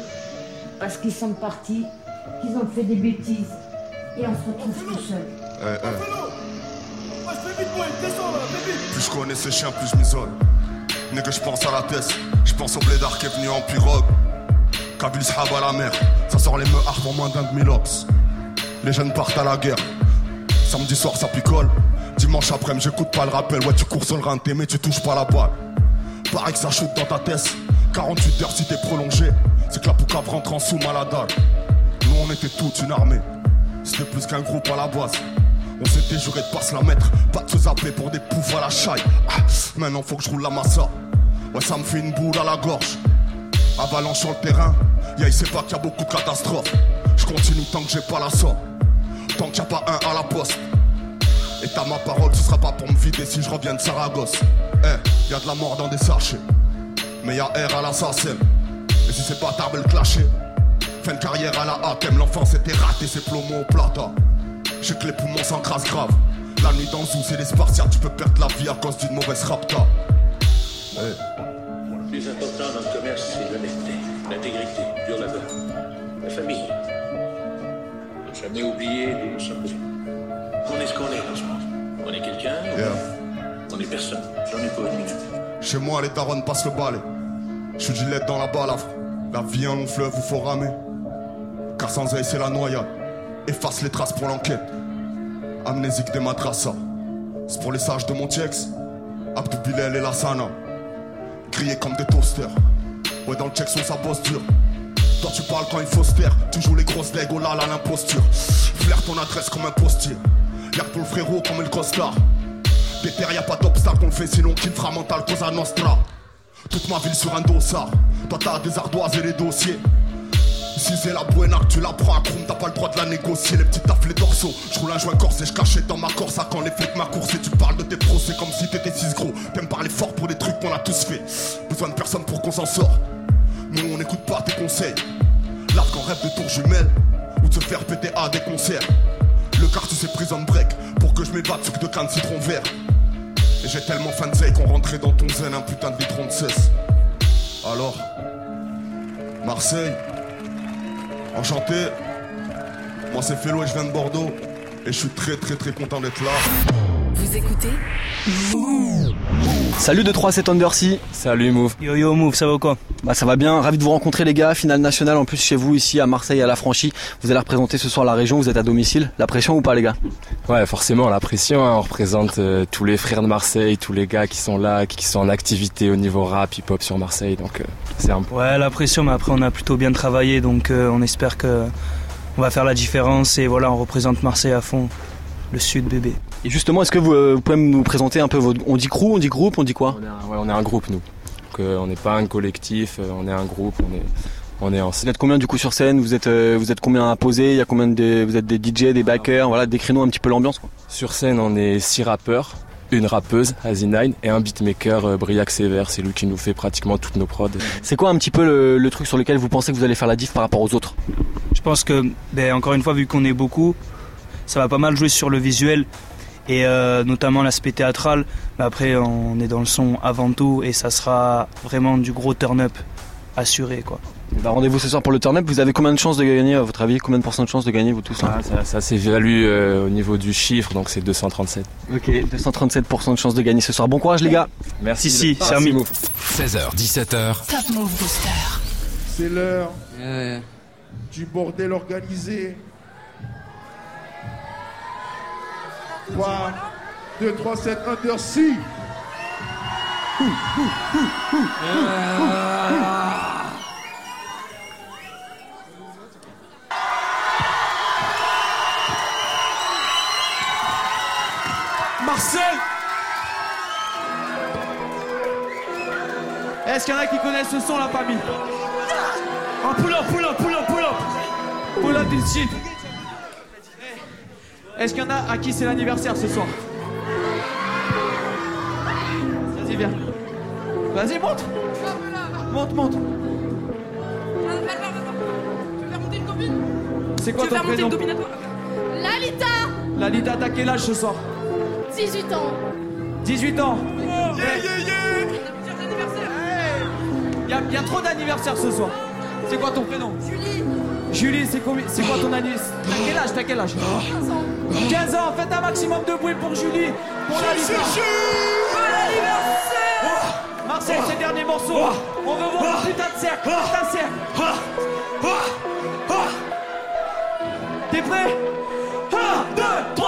parce qu'ils sont partis, qu'ils ont fait des bêtises et on se retrouve tout seul. Plus je connais ces chiens, plus je m'isole. Nigga, je pense à la tête. Je pense au blédard qui est venu en pirogue. Kabyl Sahab à la mer. Ça sort les meurs pour moins d'un demi-lox. Les jeunes partent à la guerre. Samedi soir, ça picole. Dimanche après-midi, j'écoute pas le rappel. Ouais, tu cours sur le rinté, mais tu touches pas la balle. Pareil que ça shoot dans ta tête. 48 heures si t'es prolongé. C'est que la poucave rentre en sous maladal. Nous, on était toute une armée. C'était plus qu'un groupe à la base. On s'était juré de pas se la mettre, pas de se zapper pour des poufs à la chaille. Ah, maintenant faut que je roule la massa. Ouais, ça me fait une boule à la gorge. Avalanche sur le terrain, yeah, il sait pas qu'il y a beaucoup de catastrophes. Je continue tant que j'ai pas la somme, tant qu'il a pas un à la poste. Et t'as ma parole, ce sera pas pour me vider si je reviens de Saragosse. Eh, y a de la mort dans des sachets, mais y a air à l'assassin. Et si c'est pas table le clasher, fin de carrière à la ATM, l'enfance était ratée, c'est plomo au plata. J'ai que les poumons s'encrassent grave. La nuit dans Zou, c'est les Spartiates, tu peux perdre la vie à cause d'une mauvaise rapta. Le plus important dans le commerce, c'est l'honnêteté, l'intégrité, le dur labeur, la famille. Ne jamais oublier d'où nous sommes. On est ce qu'on est dans ce monde? On est quelqu'un, Yeah. on est personne? J'en ai pas une minute. Chez moi, les darons passent le balai. Je suis Gillette dans la balafre. La vie en long fleuve où faut ramer. Car sans elle, c'est la noyade. Efface les traces pour l'enquête. Amnésique des madrassas. C'est pour les sages de mon Tiex. Abdou Bilal et la Sana. Grillés comme des toasters. Ouais, dans le check, son sa dure. Toi tu parles quand il faut se taire, tu joues les grosses legs, oh là là l'imposture. Flaire ton adresse comme un postier. Garde pour le frérot comme le costard. Péter, y a pas d'obstacle, on le fait sinon qu'il fera mental cosa nostra. Toute ma ville sur un dossard. Toi t'as des ardoises et les dossiers. Si c'est la buena que tu la prends à t'as pas le droit de la négocier. Les petits tafs, les dorsaux. Je roule un joint corse et je cachais dans ma corse. À quand les flics m'a coursé, tu parles de tes pros, c'est comme si t'étais 6 gros. T'aimes parler fort pour des trucs qu'on a tous fait. Besoin de personne pour qu'on s'en sort. Nous on n'écoute pas tes conseils. L'arc en rêve de tour jumelle ou de se faire péter à des concerts. Le quartier c'est prison break pour que je m'évade sur de canne citron vert. Et j'ai tellement faim de qu'on rentrait dans ton zen un putain de de cesse. Alors, Marseille, enchanté. Moi c'est Félo et je viens de Bordeaux. Et je suis très très très content d'être là. Vous écoutez Salut de 3 c'est Undersea. Salut Move. Yo yo Move, ça va ou quoi Bah ça va bien, ravi de vous rencontrer les gars, finale nationale en plus chez vous ici à Marseille à la franchie. Vous allez représenter ce soir la région, vous êtes à domicile. La pression ou pas les gars Ouais forcément la pression, hein. on représente euh, tous les frères de Marseille, tous les gars qui sont là, qui sont en activité au niveau rap, hip-hop sur Marseille, donc euh, c'est un Ouais la pression mais après on a plutôt bien travaillé donc euh, on espère que on va faire la différence et voilà on représente Marseille à fond, le sud bébé. Et justement, est-ce que vous, euh, vous pouvez nous présenter un peu votre... On dit crew, on dit groupe, on dit quoi? On est un, ouais, on est un groupe nous. Donc, euh, on n'est pas un collectif, euh, on est un groupe, on est, on est en... Vous êtes combien du coup sur scène? Vous êtes, euh, vous êtes combien à poser? Il y a combien de, vous êtes des DJ, des backers? Voilà, décris-nous un petit peu l'ambiance. quoi. Sur scène on est six rappeurs, une rappeuse, Asinine, et un beatmaker, euh, Briac Sévère, c'est lui qui nous fait pratiquement toutes nos prods. C'est quoi un petit peu le, le truc sur lequel vous pensez que vous allez faire la diff par rapport aux autres? Je pense que, ben, encore une fois, vu qu'on est beaucoup, ça va pas mal jouer sur le visuel et euh, notamment l'aspect théâtral. Mais après, on est dans le son avant tout et ça sera vraiment du gros turn-up assuré. quoi. Bah, Rendez-vous ce soir pour le turn-up. Vous avez combien de chances de gagner à votre avis? Combien de pourcents de chances de gagner vous tous là Ah, ça ça s'évalue euh, au niveau du chiffre, donc c'est 237. Ok, 237% de chances de gagner ce soir. Bon courage les gars. Merci. Si, si, c'est. Move. 16h, 17h. Top Move Booster. C'est l'heure du bordel organisé. 3, 2, 3, 7, Undersea. Marseille Est-ce qu'il y en a qui connaissent ce son, la famille Un pull up, pull up, pull up, pull up Pull up Est-ce qu'il y en a à qui c'est l'anniversaire ce soir Vas-y, viens. Vas-y, monte. Monte, monte. C'est quoi Tu ton veux faire monter prénom une copine à toi Lalita. Lalita, t'as quel âge ce soir 18 ans. 18 ans. Il y, a- y a trop d'anniversaires ce soir. C'est quoi ton prénom Julie. Julie, C'est quoi ton anniversaire T'as quel âge T'as quel âge 15 ans 15 ans, faites un maximum de bruit pour Julie Pour la Marcel, c'est le dernier morceau On veut voir un putain de cercle Putain de cercle. T'es prêt? 1, 2, 3,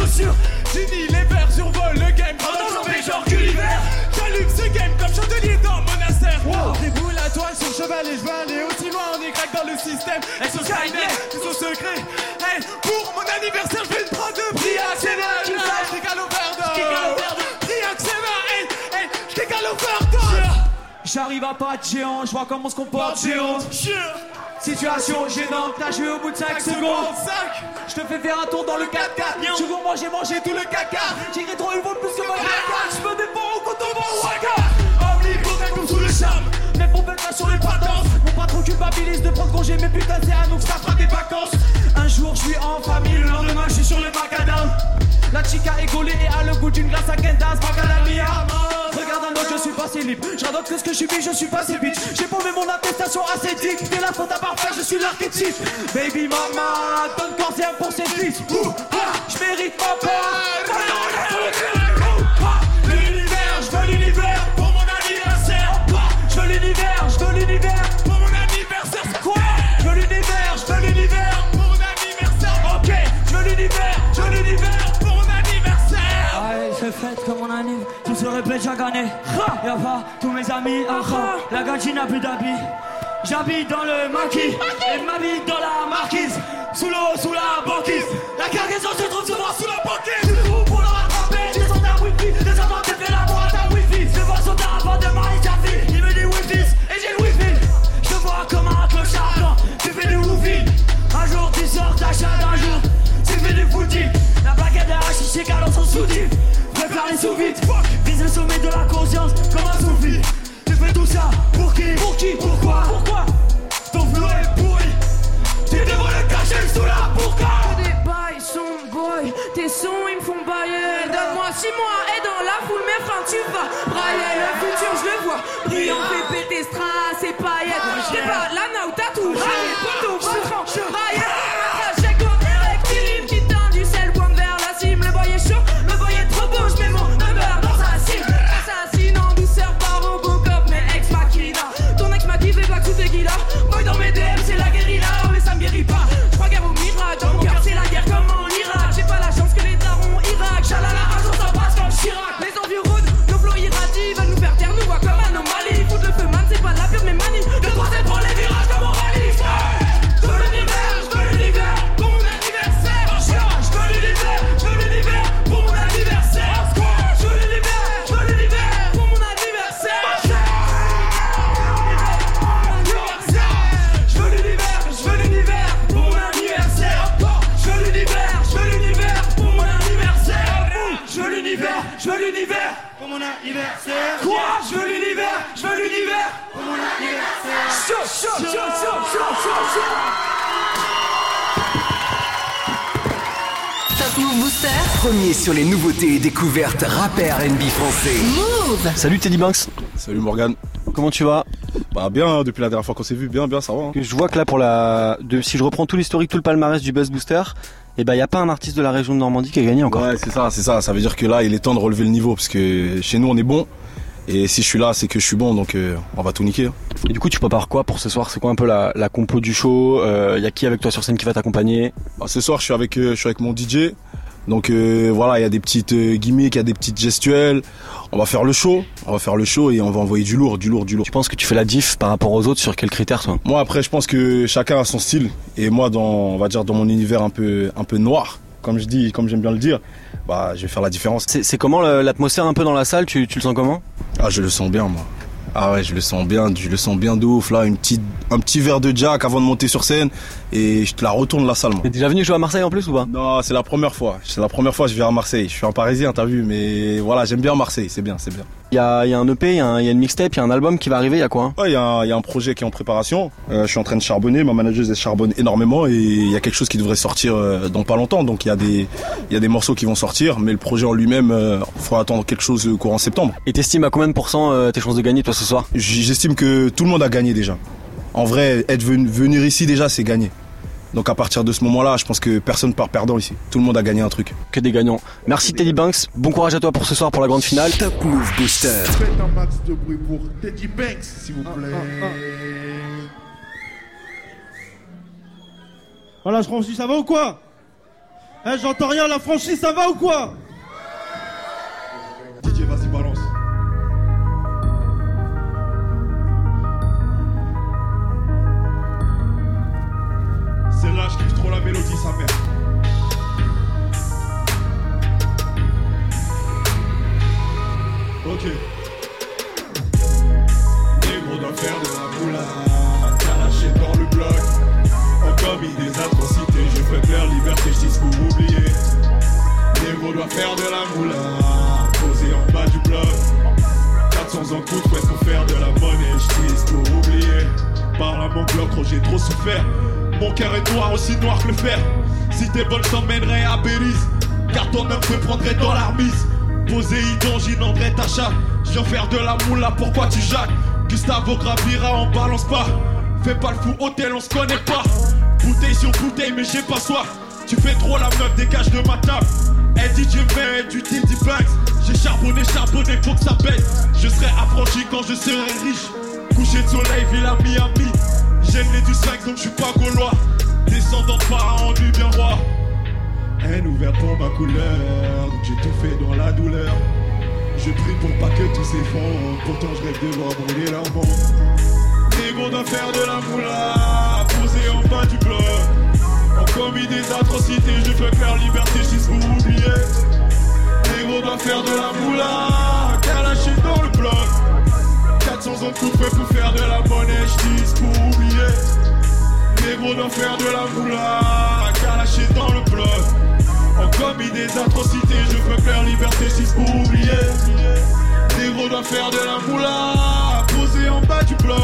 chaussures. J'unis les verres, survole le game. Pendant l'envers, genre Gulliver. J'allume ce game comme chandelier dans monastère. Déboule la toile sur le cheval et je vais aller aussi loin. On est crack dans le système. Elles sont Skynet, ils sont secrets. Hey, pour mon anniversaire, je vais une prendre de d'or. Briac Sénat, t'égale au verre d'or. J'arrive à pas de géant, je vois comment on se comporte géante Situation gênante, t'as joué au bout de 5 secondes. Je te fais faire un tour dans le 4x4 Je veux manger, manger tout le caca. J'irai trop une plus que mon caca. Je me défends au coton mon waka Omnipotent comme sous le charme. Mes pompes là sur les patences Mon patron culpabilise de prendre congé Mais putain c'est un ouf, ça fera des vacances. Un jour je suis en famille, le lendemain je suis sur le macadam la chica est collée et a le goût d'une glace à Kendas, Regarde un autre, je suis pas si libre. J'adore que ce que je suis, je suis pas si vite. J'ai paumé mon attestation ascétique. T'es la faute à parfaire, je suis l'archétype. Baby mama, donne cordière pour ses fils. Ah, je mérite ma part. Ah, l'univers, je veux l'univers pour mon anniversaire. Ah, je veux l'univers, je veux l'univers. Chaque année. Y'a pas tous mes amis. La gâchine n'a plus d'habits. J'habite dans le maquis et ma vie dans la marquise. Sous l'eau, sous la banquise. La cargaison se trouve souvent sous la banquise. Du coup, pour le rattraper, descends ta wifi. Descends t'es fait l'amour à ta wifi. Je vois son avant de marier ta fille. Il me dit wifi et j'ai le wifi. Je vois comme un clochard tu fais du wifi. Un jour tu sors ta chatte, un jour tu fais du footy. La plaquette de hachiché dans son. Prépare les sous vite. Vise le sommet de la conscience comme un soufi. Tu fais tout ça pour qui? Pour qui? Pourquoi Pourquoi? Ton flow est pourri. Tu devrais le cacher sous la pourquoi Des bails sont boy, tes sons ils me font bailler. Donne-moi 6 mois et dans la foule, mes freins tu vas brailler. Le futur, je le vois, brillant, fait péter strass et paillettes. J'étais pas raillé, poteau, ventrant, raillé. Découvertes rap R&B français. Move Salut Teddy Banks. Salut Morgan. Comment tu vas? Bah bien, hein, depuis la dernière fois qu'on s'est vu, bien, bien, ça va. hein. Je vois que là pour la, de, si je reprends tout l'historique, tout le palmarès du Buzz Booster, et ben il y a pas un artiste de la région de Normandie qui a gagné encore. Ouais, c'est ça, c'est ça. Ça veut dire que là, il est temps de relever le niveau parce que chez nous, on est bon. Et si je suis là, c'est que je suis bon, donc euh, on va tout niquer. hein. Et du coup, tu prépares quoi pour ce soir? C'est quoi un peu la, la compo du show? Il y a qui avec toi sur scène qui va t'accompagner? Bah, ce soir, je suis avec, euh, je suis avec mon DJ. Donc euh, voilà, il y a des petites euh, gimmicks, il y a des petites gestuelles. On va faire le show, on va faire le show et on va envoyer du lourd, du lourd, du lourd. Tu penses que tu fais la diff par rapport aux autres sur quels critères toi? Moi après, je pense que chacun a son style et moi dans, on va dire dans mon univers un peu, un peu noir, comme je dis, comme j'aime bien le dire, bah je vais faire la différence. C'est comment l'atmosphère un peu dans la salle? Tu, tu le sens comment? Ah, je le sens bien, moi. Ah ouais, je le sens bien, je le sens bien de ouf là, une petite, un petit verre de Jack avant de monter sur scène et je te la retourne la salle. T'es déjà venu jouer à Marseille en plus ou pas Non, c'est la première fois. C'est la première fois que je viens à Marseille. Je suis un Parisien, t'as vu, mais voilà, j'aime bien Marseille, c'est bien, c'est bien. Il y a, il y a un EP, il y, a y une mixtape, il y a un album qui va arriver, il y a quoi hein Ouais, il y, a un- il y a un projet qui est en préparation. Euh, je suis en train de charbonner. Ma manageuse elle charbonne énormément et il y a quelque chose qui devrait sortir euh, dans pas longtemps. Donc il y a des, y a des morceaux qui vont sortir, mais le projet en lui-même, euh, faut attendre quelque chose euh, courant septembre. Et t'estimes à combien de pourcents euh, tes chances de gagner toi ce soir J'estime que tout le monde a gagné déjà. En vrai, être venu, venir ici déjà, c'est gagner. Donc à partir de ce moment-là, je pense que personne part perdant ici. Tout le monde a gagné un truc. Que des gagnants. Merci Teddy Banks, bon courage à toi pour ce soir pour la grande finale. Top Move Booster. Faites un max de bruit pour Teddy Banks, s'il vous plaît. Voilà, je franchis, ça va ou quoi? Eh, j'entends rien, la franchise, ça va ou quoi? Si t'es bonne, je à Belize. Car ton homme te prendrait dans la remise. Poséidon, j'inonderai ta chatte. Je viens faire de la moula, pourquoi tu jacques? Gustavo gravira, on balance pas. Fais pas le fou, hôtel, on se connaît pas. Bouteille sur bouteille, mais j'ai pas soif. Tu fais trop la meuf, dégage de ma table. Elle dit je fais du Tilty Banks. J'ai charbonné, charbonné, faut que ça baisse. Je serai affranchi quand je serai riche. Coucher de soleil, Villa Miami. J'ai le nez du 5 donc je suis pas gaulois. Descendant de pharaon du bien roi. Haine ouverte pour ma couleur, j'ai tout fait dans la douleur. Je prie pour pas que tout s'effondre, pourtant je rêve de voir brûler leur monde. Négro doit faire de la moula, posé en bas du bloc. On commis des atrocités, je fais que leur liberté, juste pour oublier. Négro doit faire de la moula, Doit faire de la moula, lâché dans le bloc. On commis des atrocités, je veux faire liberté, juste pour oublier. Négro doit faire de la moula, posé en bas du bloc.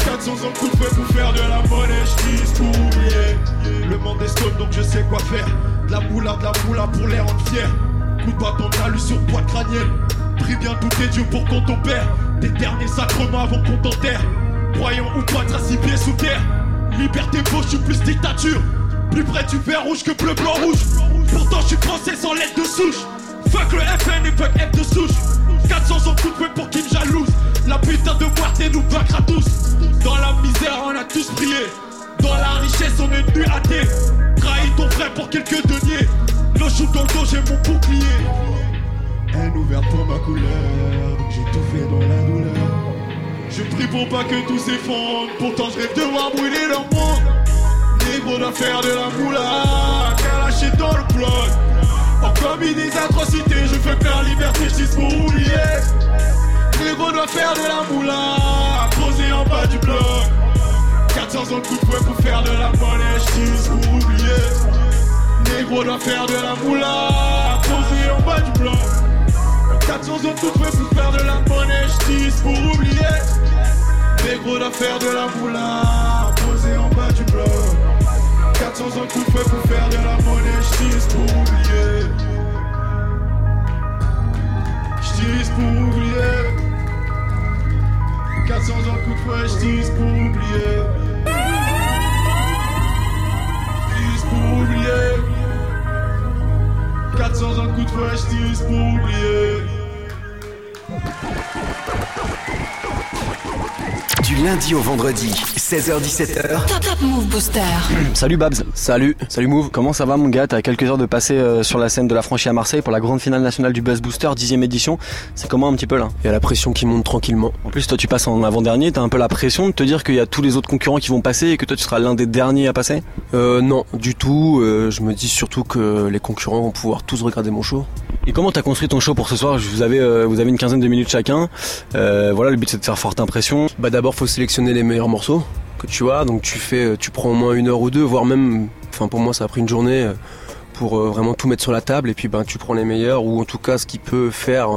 400 ans coup de pour faire de la monnaie, je pour oublier. Le monde est stone, donc je sais quoi faire. De la moula, de la moula pour les rendre fiers. Coup de bâton de sur poids crânienne. Prie bien tous tes dieux pour qu'on t'opère. Des derniers sacrements avant qu'on t'enterre. Croyant ou pas, à six pieds sous terre. Liberté fauche, je suis plus dictature. Plus près du vert rouge que bleu, blanc, rouge. Pourtant, je suis français sans lettre de souche. Fuck le FN et fuck F de souche. 400 ans coup de pour qu'ils me jalouse. La putain de moitié nous vaincra tous. Dans la misère, on a tous prié. Dans la richesse, on est venu athée. Trahis ton frère pour quelques deniers. Le shoot dans le dos, j'ai mon bouclier. Haine ouverte pour ma couleur, j'ai tout fait dans la douleur. Je prie pour pas que tout s'effondre, pourtant je rêve de voir brûler leur monde. Négro doit faire de la moula, lâché dans le bloc. En commis des atrocités, je fais faire liberté, je pour oublier. Négro doit faire de la moula, posé en bas du bloc. 400 ans de coup de pour faire de la monnaie, je pour oublier. Négro doit faire de la moula, posé en bas du bloc. 400 ans tout fait pour faire de la monnaie, j'tisse pour oublier. Négro doit faire de la moula, posé en bas du bloc. 400 ans tout fait pour faire de la monnaie, j'tisse pour oublier. J'tisse pour oublier. 400 ans de fouet, j'tisse pour oublier. J'tisse pour oublier. 400 ans de coup de fouet, j'tisse pour oublier. Du lundi au vendredi, 16h17h. Top, top Move Booster. Salut Babs. Salut, salut Move. Comment ça va mon gars? T'as quelques heures de passer euh, sur la scène de la franchise à Marseille pour la grande finale nationale du Buzz Booster, 10 édition. C'est comment un petit peu là? Il y a la pression qui monte tranquillement. En plus toi tu passes en avant-dernier, t'as un peu la pression de te dire qu'il y a tous les autres concurrents qui vont passer et que toi tu seras l'un des derniers à passer? Euh non, du tout. Euh, je me dis surtout que les concurrents vont pouvoir tous regarder mon show. Et comment t'as construit ton show pour ce soir? Vous avez, euh, vous avez une quinzaine de minutes chacun. Euh, voilà, le but c'est de faire forte impression. Bah d'abord faut sélectionner les meilleurs morceaux que tu as, donc tu fais, tu prends au moins une heure ou deux, voire même, enfin pour moi ça a pris une journée euh, pour vraiment tout mettre sur la table et puis ben tu prends les meilleurs ou en tout cas ce qui peut faire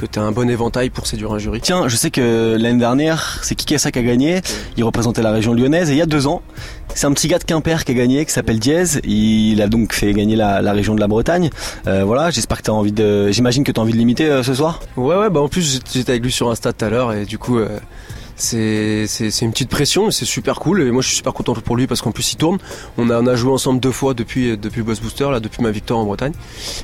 que tu as un bon éventail pour séduire un jury. Tiens, je sais que l'année dernière, c'est Kikessa qui a gagné. Il représentait la région lyonnaise. Et il y a deux ans, c'est un petit gars de Quimper qui a gagné, qui s'appelle Diez. Il a donc fait gagner la, région de la Bretagne. Euh, voilà, j'espère que tu as envie de. J'imagine que tu as envie de l'imiter euh, ce soir Ouais, ouais, bah en plus j'étais avec lui sur Insta tout à l'heure et du coup. Euh, c'est une petite pression, c'est super cool et moi je suis super content pour lui parce qu'en plus il tourne. On a, on a joué ensemble deux fois depuis depuis Boss Booster là, depuis ma victoire en Bretagne.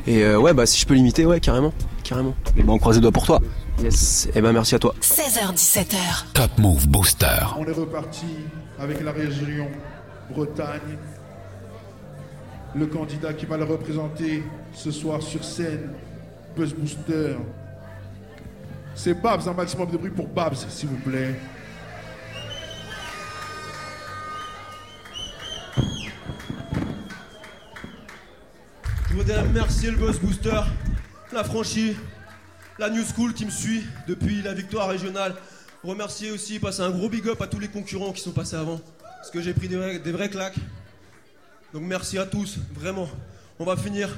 Et euh, ouais bah si je peux l'imiter, ouais carrément, carrément. Et ben on croise les doigts pour toi. Yes. Et eh ben merci à toi. 16h 17h. Top Move Booster. On est reparti avec la région Bretagne. Le candidat qui va le représenter ce soir sur scène, Buzz Booster. C'est Babs, un maximum de bruit pour Babs, s'il vous plaît. Je voudrais remercier le Buzz Booster, la franchise, la New School qui me suit depuis la victoire régionale. Remercier aussi, passer un gros big up à tous les concurrents qui sont passés avant. Parce que j'ai pris des vrais, des vrais claques. Donc merci à tous, vraiment. On va finir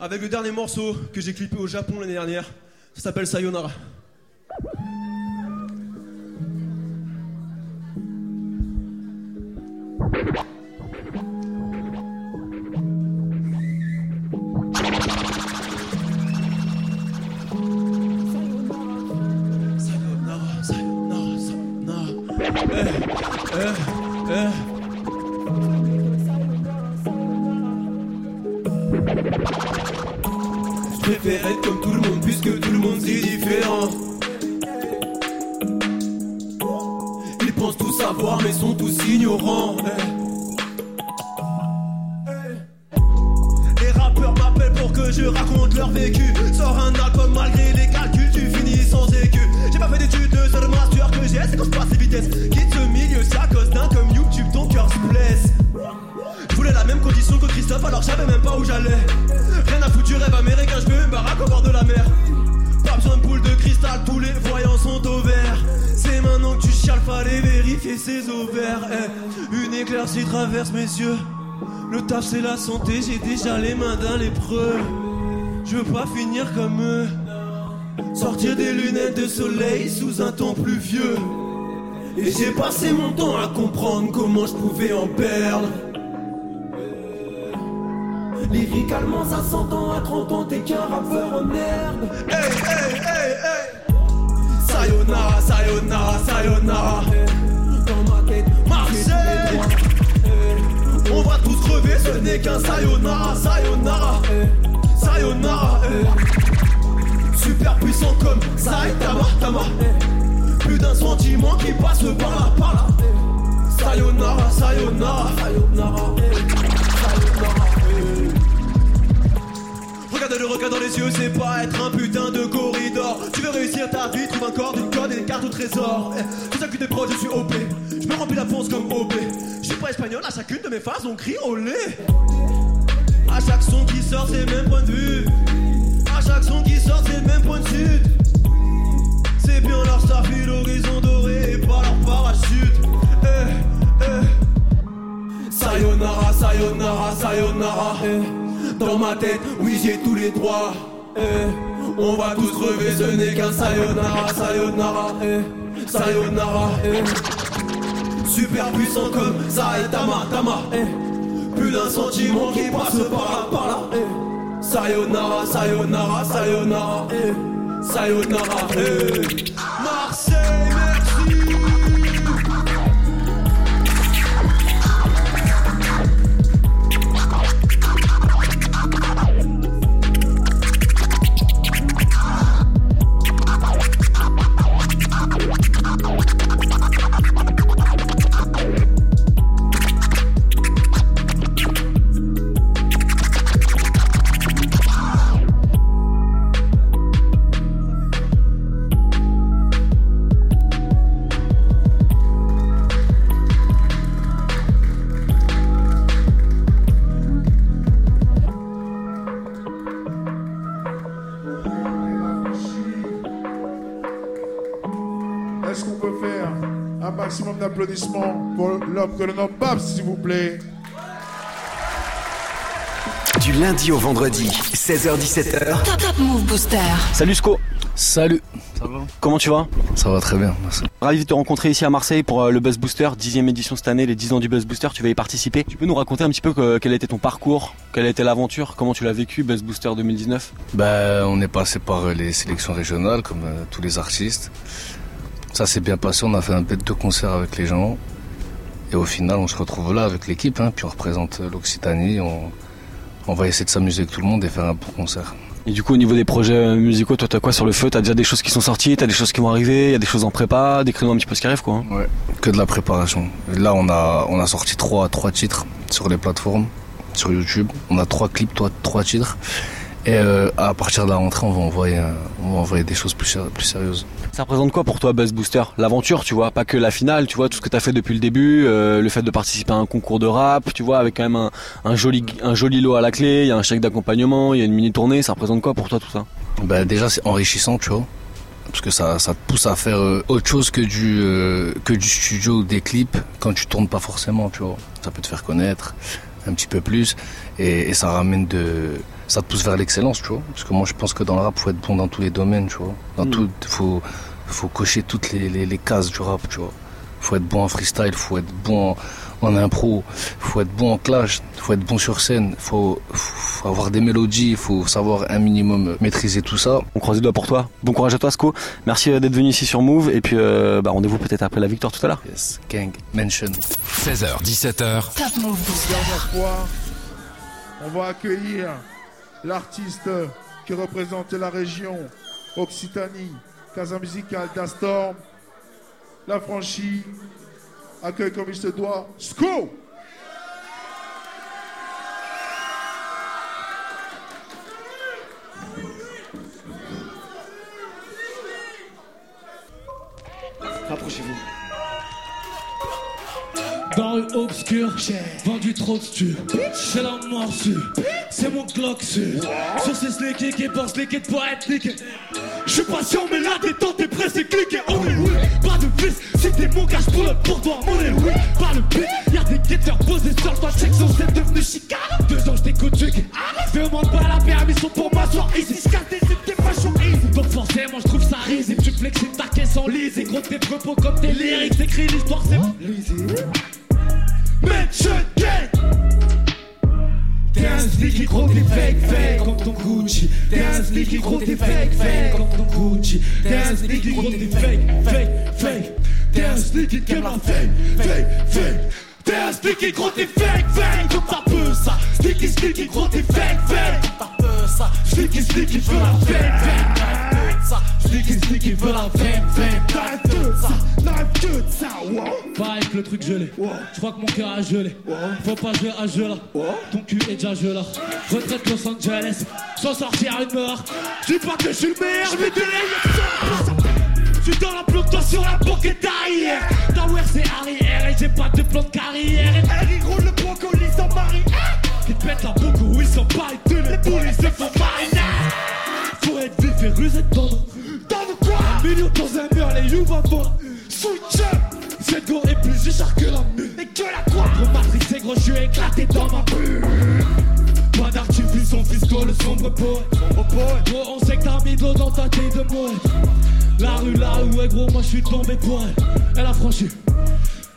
avec le dernier morceau que j'ai clippé au Japon l'année dernière. Ça s'appelle Sayonara. you Et j'ai passé mon temps à comprendre comment je pouvais en perdre. Lyricalement, ça s'entend à 30 ans, t'es qu'un rappeur en herbe. Hey, hey, hey, hey. Sayonara, sayonara, sayonara. Dans ma tête, Marseille. On va tous crever, ce n'est qu'un sayonara, sayonara. Sayonara. Super puissant comme Saitama, Tama. Plus d'un sentiment qui passe par là, par là. Sayonara, sayonara, sayonara. Sayonara. Le regard dans les yeux, c'est pas être un putain de corridor. Tu veux réussir ta vie, trouve un corps, d'une code et des cartes au trésor. Eh, Tout ça que des proches, je suis OP. Je me remplis la fonce comme OP. Je suis pas espagnol, à chacune de mes phases, on crie olé. À chaque son qui sort, c'est le même point de vue. À chaque son qui sort, c'est le même point de sud. C'est bien leur starfile, l'horizon doré et pas leur parachute. Eh, eh. Sayonara, sayonara, sayonara. eh. Dans ma tête, oui, j'ai tous les droits. eh. On va tous crever, ce n'est qu'un sayonara, sayonara. eh. Sayonara. eh. Super puissant comme Saitama, Tama. eh. Plus d'un sentiment qui passe par là, par là. Sayonara, sayonara, sayonara. Eh. Sayonara. eh. Maximum d'applaudissements pour l'homme que l'on nomme Babs, s'il vous plaît Du lundi au vendredi, 16h17h. Top, Top Move Booster. Salut Sco. Salut. Ça va Comment tu vas Ça va très bien, merci. Ravi de te rencontrer ici à Marseille pour euh, le Buzz Booster, dixième édition cette année, les 10 ans du Buzz Booster, tu vas y participer. Tu peux nous raconter un petit peu que- quel a été ton parcours, quelle a été l'aventure, comment tu l'as vécu, Buzz Booster 2019 Ben, on est passé par les sélections régionales, comme euh, tous les artistes. Ça s'est bien passé, on a fait un bête de concert avec les gens. Et au final, on se retrouve là avec l'équipe, hein, puis on représente l'Occitanie. On, on va essayer de s'amuser avec tout le monde et faire un bon concert. Et du coup, au niveau des projets musicaux, toi, t'as quoi sur le feu? T'as déjà des choses qui sont sorties, t'as des choses qui vont arriver, il y a des choses en prépa, décris-nous un petit peu ce qui arrive, quoi. hein. Ouais, que de la préparation. Et là, on a, on a sorti trois, trois titres sur les plateformes, sur YouTube. On a trois clips, trois, trois titres. Et euh, à partir de la rentrée, on va envoyer, on va envoyer des choses plus, sé- plus sérieuses. Ça représente quoi pour toi, Buzz Booster? L'aventure, tu vois, pas que la finale, tu vois, tout ce que t'as fait depuis le début, euh, le fait de participer à un concours de rap, tu vois, avec quand même un, un joli, un joli lot à la clé, il y a un chèque d'accompagnement, il y a une mini tournée, ça représente quoi pour toi tout ça? Ben, déjà, c'est enrichissant, tu vois. Parce que ça, ça te pousse à faire euh, autre chose que du, euh, que du studio ou des clips quand tu tournes pas forcément, tu vois. Ça peut te faire connaître un petit peu plus et, et ça ramène de. Ça te pousse vers l'excellence, tu vois. Parce que moi, je pense que dans le rap, faut être bon dans tous les domaines, tu vois. Dans Mm. tout, faut, faut cocher toutes les, les, les cases du rap, tu vois. Faut être bon en freestyle, faut être bon en, en impro, faut être bon en clash, faut être bon sur scène, faut, faut avoir des mélodies, faut savoir un minimum maîtriser tout ça. On croise les doigts pour toi. Bon courage à toi, Sco. Merci euh, d'être venu ici sur Move, et puis euh, bah, rendez-vous peut-être après la victoire tout à l'heure. Yes, gang, mention. 16h, 17h. Top Move on va accueillir l'artiste qui représente la région Occitanie, Casa Musicale d'Astorm, la franchise, accueille comme il se doit, Sco Rapprochez-vous. Dans rue obscure, vendu trop de stu. C'est la morsure, c'est mon Glock sur. Sur ces slickés qui pensent liquide pour être niqué. Je suis patient, mais la détente est pressée, cliquez. Oh oui, oui, pas de fils. Si t'es mon cash pour le pour toi, mon est oui. Pas le beat, y'a des guetteurs posés sur le toit. Section, c'est devenu chicane. Deux ans, j't'écoute, tu Demande pas la permission pour m'asseoir ici. Scatter, c'est tes fachos easy. Donc forcément, je trouve ça risible. Tu flexes ta caisse en lise. Et gros, tes propos comme tes lyrics. Écris l'histoire, c'est lisible. Gagne T'es un sneaky gros, t'es fake, fake comme ton Gucci. T'es un sneaky gros, t'es fake, fake comme ton Gucci. T'es un sneaky gros, t'es fake, fake, fake. T'es un sneaky qui la fake, fake, fake. T'es un sneaky gros, t'es fake, fake. Comme ta peu ça. Sneaky, sneaky gros, t'es fake, fake. Comme ta peu ça. Sneaky, sneaky, veux la fake, fake Sneaky, sneaky, veux la fake, fake N'arrête que ça, n'arrête que de ça, wow. Pas avec le truc gelé, je crois que mon cœur a gelé. Faut pas jouer à jeu là, ton cul est déjà gelé. Retraite Los Angeles, sans sortir une mort Je dis pas que je suis le meilleur, mais de je suis dans la plante, toi sur la banquette arrière Tower c'est arrière et j'ai pas de plan de carrière. Harry roule le brocoli sans marie Qui te pète la beaucoup, ils sont pas étonnés Les poules se font mariner Faut être vif et rusé de tendre Dans quoi? Un million dans un mur, les you vont voir up Cette go est plus cher que la mue Et que la quoi? Gros matrice c'est gros, je suis éclaté dans ma bulle. Pas d'artifice, on fisco le sombre poète Gros on sait que t'as mis de l'eau dans ta tête de mouette La rue là où est gros moi je suis tombé pour elle Elle a franchi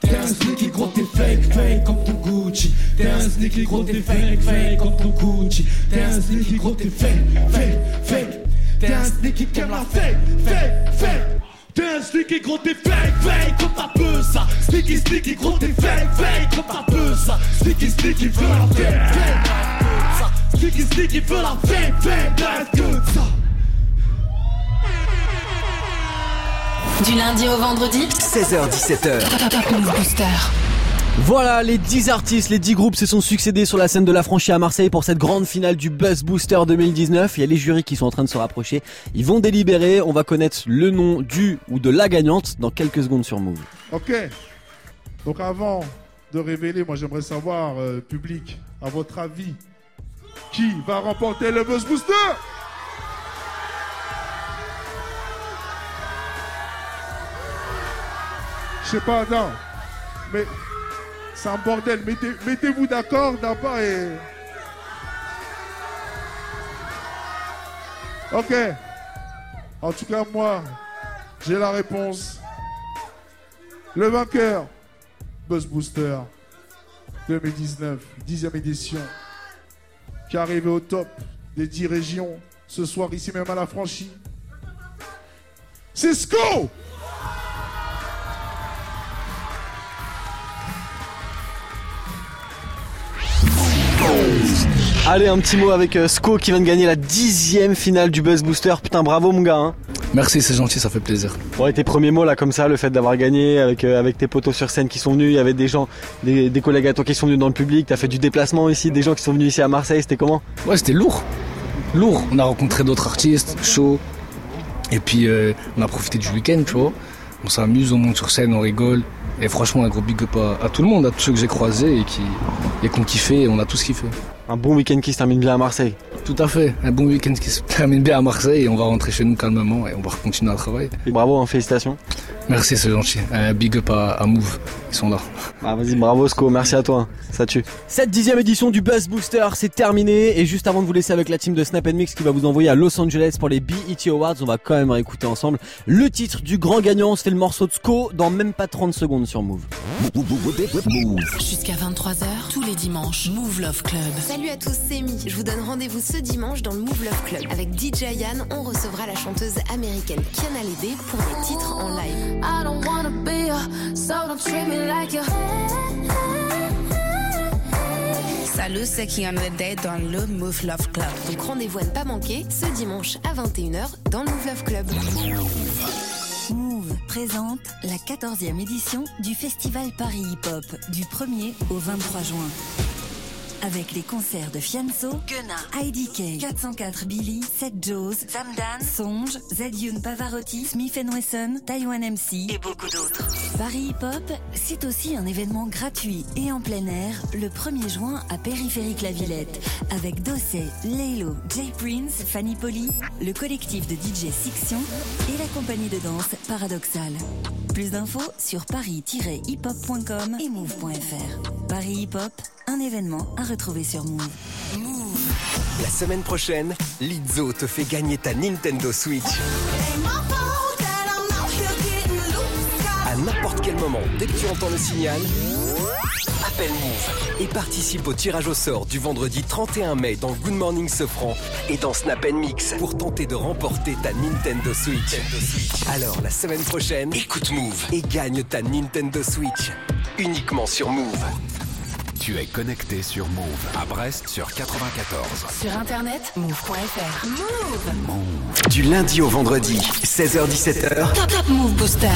T'es un sneaky gros t'es fake fake comme ton Gucci. T'es un sneaky gros t'es fake fake comme ton Gucci. T'es un sneaky gros t'es fake fake fake. T'es un sneaky qui aime la fake fake fake. T'es un sneaky gros t'es fake fake comme ta ça Sneaky sneaky gros t'es fake fake comme ta ça Sneaky sneaky veut la fake fake. Sneaky sneaky veut la fake fake. That's good ça Du lundi au vendredi 16h17h. Top Move Booster. Voilà, les 10 artistes, les 10 groupes se sont succédés sur la scène de la franchise à Marseille pour cette grande finale du Buzz Booster 2019. Il y a les jurys qui sont en train de se rapprocher. Ils vont délibérer. On va connaître le nom du ou de la gagnante dans quelques secondes sur Move. Ok. Donc avant de révéler, moi j'aimerais savoir, euh, public, à votre avis, qui va remporter le Buzz Booster? Sais pas, non. Mais c'est un bordel. Mettez- Mettez-vous d'accord d'abord et. Ok. En tout cas, moi, j'ai la réponse. Le vainqueur, Buzz Booster 2019, 10e édition, qui est arrivé au top des 10 régions ce soir, ici même à la franchise. C'est Sco Allez, un petit mot avec euh, Sko qui vient de gagner la dixième finale du Buzz Booster. Putain, bravo mon gars. hein. Merci, c'est gentil, ça fait plaisir. Ouais, tes premiers mots là comme ça, le fait d'avoir gagné avec, euh, avec tes potos sur scène qui sont venus, il y avait des gens, des, des collègues à toi qui sont venus dans le public, t'as fait du déplacement ici, des gens qui sont venus ici à Marseille, c'était comment? Ouais, c'était lourd. Lourd. On a rencontré d'autres artistes, chaud. Et puis, euh, on a profité du week-end, tu vois. On s'amuse, on monte sur scène, on rigole. Et franchement, un gros big up à, à tout le monde, à tous ceux que j'ai croisés et qui, et qui ont kiffé. Et on a tous kiffé. Un bon week-end qui se termine bien à Marseille. Tout à fait. Un bon week-end qui se termine bien à Marseille et on va rentrer chez nous calmement et on va continuer à travailler. Et bravo, hein, félicitations. Merci, c'est gentil. Un big up à, à Move. Ils sont là. Ah, vas-y, bravo Sko, merci à toi, ça tue. Cette dixième édition du Buzz Booster, c'est terminé. Et juste avant de vous laisser avec la team de Snap Mix qui va vous envoyer à Los Angeles pour les BET Awards, on va quand même réécouter ensemble le titre du grand gagnant. C'était le morceau de Sko dans même pas 30 secondes sur Move. Jusqu'à 23h, tous les dimanches, Move Love Club. Salut à tous, c'est Mi. Je vous donne rendez-vous ce dimanche dans le Move Love Club. Avec DJ Yann, on recevra la chanteuse américaine Kiana Lede pour des titres en live. I don't wanna be a, so don't treat me like a. Salut, c'est Kiana Lede dans le Move Love Club. Donc rendez-vous à ne pas manquer ce dimanche à 21h dans le Move Love Club. Move présente la 14e édition du Festival Paris Hip Hop du 1er au 23 juin. Avec les concerts de Fianso, Gunna, IDK, 404 Billy, Seth Joes, Zamdan, Songe, Zedune Pavarotti, Smith Wesson, Taiwan MC et beaucoup d'autres. Paris Hip Hop, c'est aussi un événement gratuit et en plein air le 1er juin à Périphérique La Villette avec Dossé, Lélo, Jay Prince, Fanny Poli, le collectif de DJ Sixion et la compagnie de danse Paradoxal. Plus d'infos sur paris-hiphop.com et move.fr. Paris Hip Hop, un événement à retrouver sur Move. La semaine prochaine, Lizzo te fait gagner ta Nintendo Switch. À n'importe quel moment, dès que tu entends le signal, appelle Move et participe au tirage au sort du vendredi 31 mai dans Good Morning Sofran et dans Snap Mix pour tenter de remporter ta Nintendo Switch. Alors la semaine prochaine, écoute Move et gagne ta Nintendo Switch uniquement sur Move. Tu es connecté sur Move à Brest sur 94. Sur internet, move.fr. Move. Du lundi au vendredi, 16h17h. Top Top Move Booster.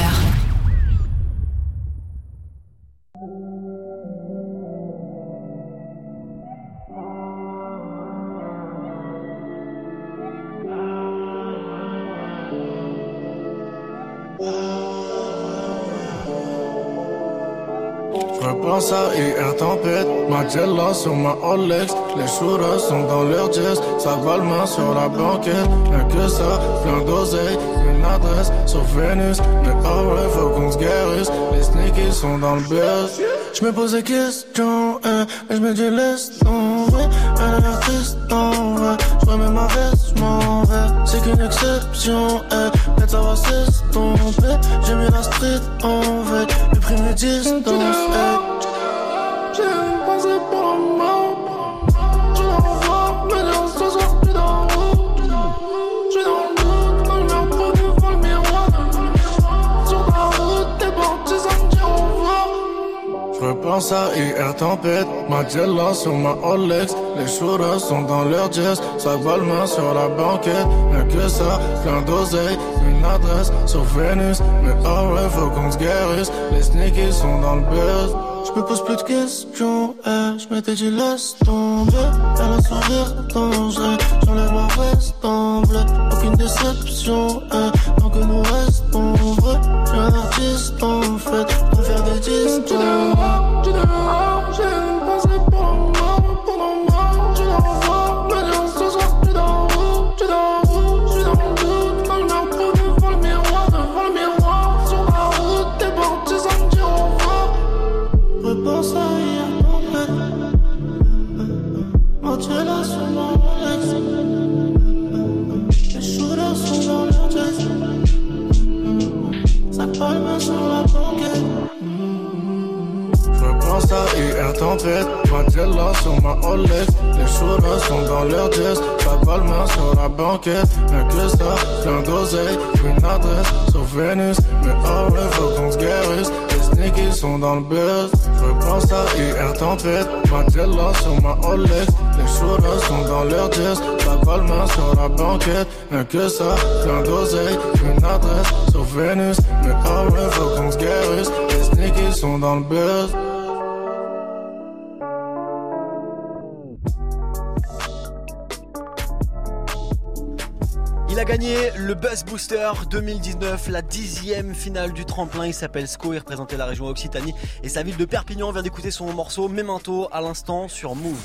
Repense à hier tempête, ma sur ma Rolex Les shooters sont dans leur jazz, ça va main sur la banquette. Rien que ça, plein d'oseille, une adresse sur Vénus. Mais ah ouais, faut qu'on se guérisse, les sneakies sont dans le buzz. Je me pose des questions, hein, mais je me dis laisse tomber. Elle est artiste en vrai, je remets ma veste, je m'en vais. C'est qu'une exception, hein, peut-être ça va s'estomper. J'ai mis la street en veille, j'ai pris mes distances, hein. J'ai passé pour la mort. Je l'envoie, mais dans ce soir, plus. Je suis dans le doute, dans le mur, devant le miroir. Sur ta route, t'es sans me dire au revoir. Je repense à hier tempête, ma Jella sur ma Rolex Les shooters sont dans leur jazz, ça main sur la banquette Rien que ça, plein d'oseille, une adresse sur Vénus Mais ah ouais, faut qu'on se les sneakies sont dans le buzz Je me pose plus de questions, eh, je m'étais dit laisse tomber. Elle a sourire dangereux, j'enlève ma veste en bleu. Aucune déception, eh, tant que nous restons vrais Je suis un artiste en fait, pour faire des distances tempête, ma Jella sur ma Rolex Les shooters sont dans leur jazz, ça va le sur la banquette. Rien que ça, plein d'oseille, une adresse sur Vénus. Mais oh ouais, faut qu'on se guérisse, les sneakies sont dans le buzz. Repense à hier tempête, ma Jella sur ma Rolex Les shooters sont dans leur jazz, ça va le sur la banquette. Rien que ça, plein d'oseille, une adresse sur Vénus. Mais oh ouais, faut qu'on se guérisse, les sneakies sont dans le buzz Il a gagné le Buzz Booster 2019, la dixième finale du tremplin. Il s'appelle Sco, il représentait la région Occitanie et sa ville de Perpignan. Vient d'écouter son morceau Memento à l'instant sur. Move.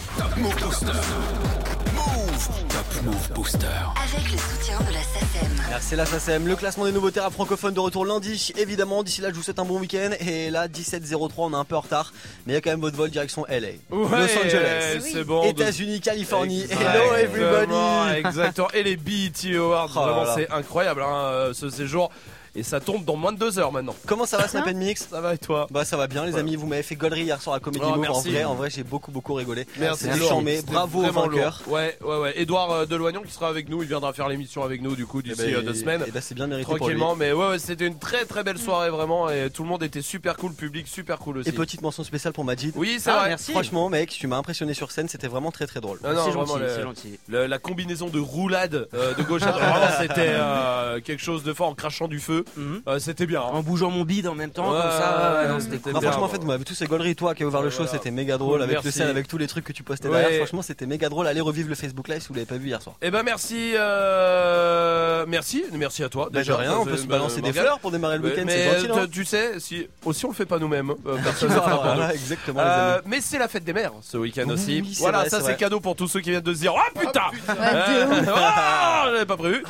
Move Booster. Avec le soutien de la SACEM. Merci la SACEM, le classement des nouveautés rap francophones de retour lundi. Évidemment, d'ici là, je vous souhaite un bon week-end. Et là, 17.03, on est un peu en retard. Mais il y a quand même votre vol direction LA, Los Angeles, c'est bon. États-Unis, Californie. Exactement, Hello everybody. Exactement. Et les BET Awards, Oh vraiment, c'est incroyable hein, euh, ce séjour. Et ça tombe dans moins de deux heures maintenant. Comment ça va Snap Mix? Ça va et toi? Bah ça va bien les amis, vous m'avez fait gollerie hier sur la comédie Oh, Move. en merci. vrai, en vrai j'ai beaucoup beaucoup rigolé. Merci. C'était bravo vainqueurs. lourd. Ouais, ouais, ouais. Edouard euh, Deloignon qui sera avec nous, il viendra faire l'émission avec nous du coup d'ici euh, deux semaines. eh ben, c'est bien mérité pour Tranquillement, lui. mais ouais, ouais, c'était une très très belle soirée vraiment et tout le monde était super cool, le public super cool aussi. Et petite mention spéciale pour Majid. Oui, c'est Ah, vrai. Franchement mec, tu m'as impressionné sur scène, c'était vraiment très très drôle. Ah non, vraiment, le- le- la combinaison de roulade euh, de gauche à droite, c'était euh, quelque chose de fort en crachant du feu. Deux. Euh, C'était bien. En bougeant mon bide en même temps, Ouais, comme ça. non, cool. Non, bien, franchement, en fait, vous m'avez tous ces gauleries. Toi qui as ouvert le show, Voilà. c'était méga drôle. Avec le avec tous les trucs que tu postais Ouais. derrière. Franchement, c'était méga drôle. Allez revivre le Facebook Live si vous l'avez pas vu hier soir. Eh ben merci, euh, merci, merci à toi. Bah, déjà. rien, on peut ça se me- balancer des fleurs pour démarrer le week-end, mais euh, tu sais, si aussi on le fait pas nous-mêmes, euh, exactement, les Euh, amis. mais c'est la fête des mères ce week-end aussi. voilà, ça c'est cadeau pour tous ceux qui viennent de se dire oh putain, ouf. Ah, j'avais pas prévu.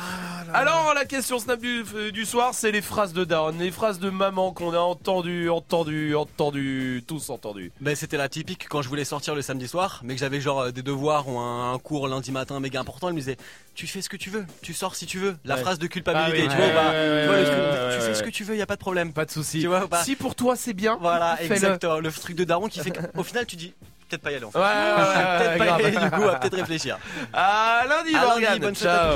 Alors la question snap du, euh, du soir, c'est les phrases de Darren, les phrases de maman qu'on a entendu, entendu, entendu, tous entendu. Ben, c'était la typique quand je voulais sortir le samedi soir, mais que j'avais genre euh, des devoirs ou un, un cours lundi matin méga important. Elle me disait Tu fais ce que tu veux, tu sors si tu veux. La Ouais. phrase de culpabilité, Ah oui, tu vois, ouais, ouais, Tu vois, le fais ce que tu veux, y a pas de problème. Pas de souci. Si pour toi c'est bien, Voilà, exactement. Le truc de daron qui fait qu'au final tu dis peut-être pas y aller en fait. Ouais, ouais, ouais, peut-être pas y aller, du coup, à peut-être réfléchir. À lundi, À lundi, bonne Ciao.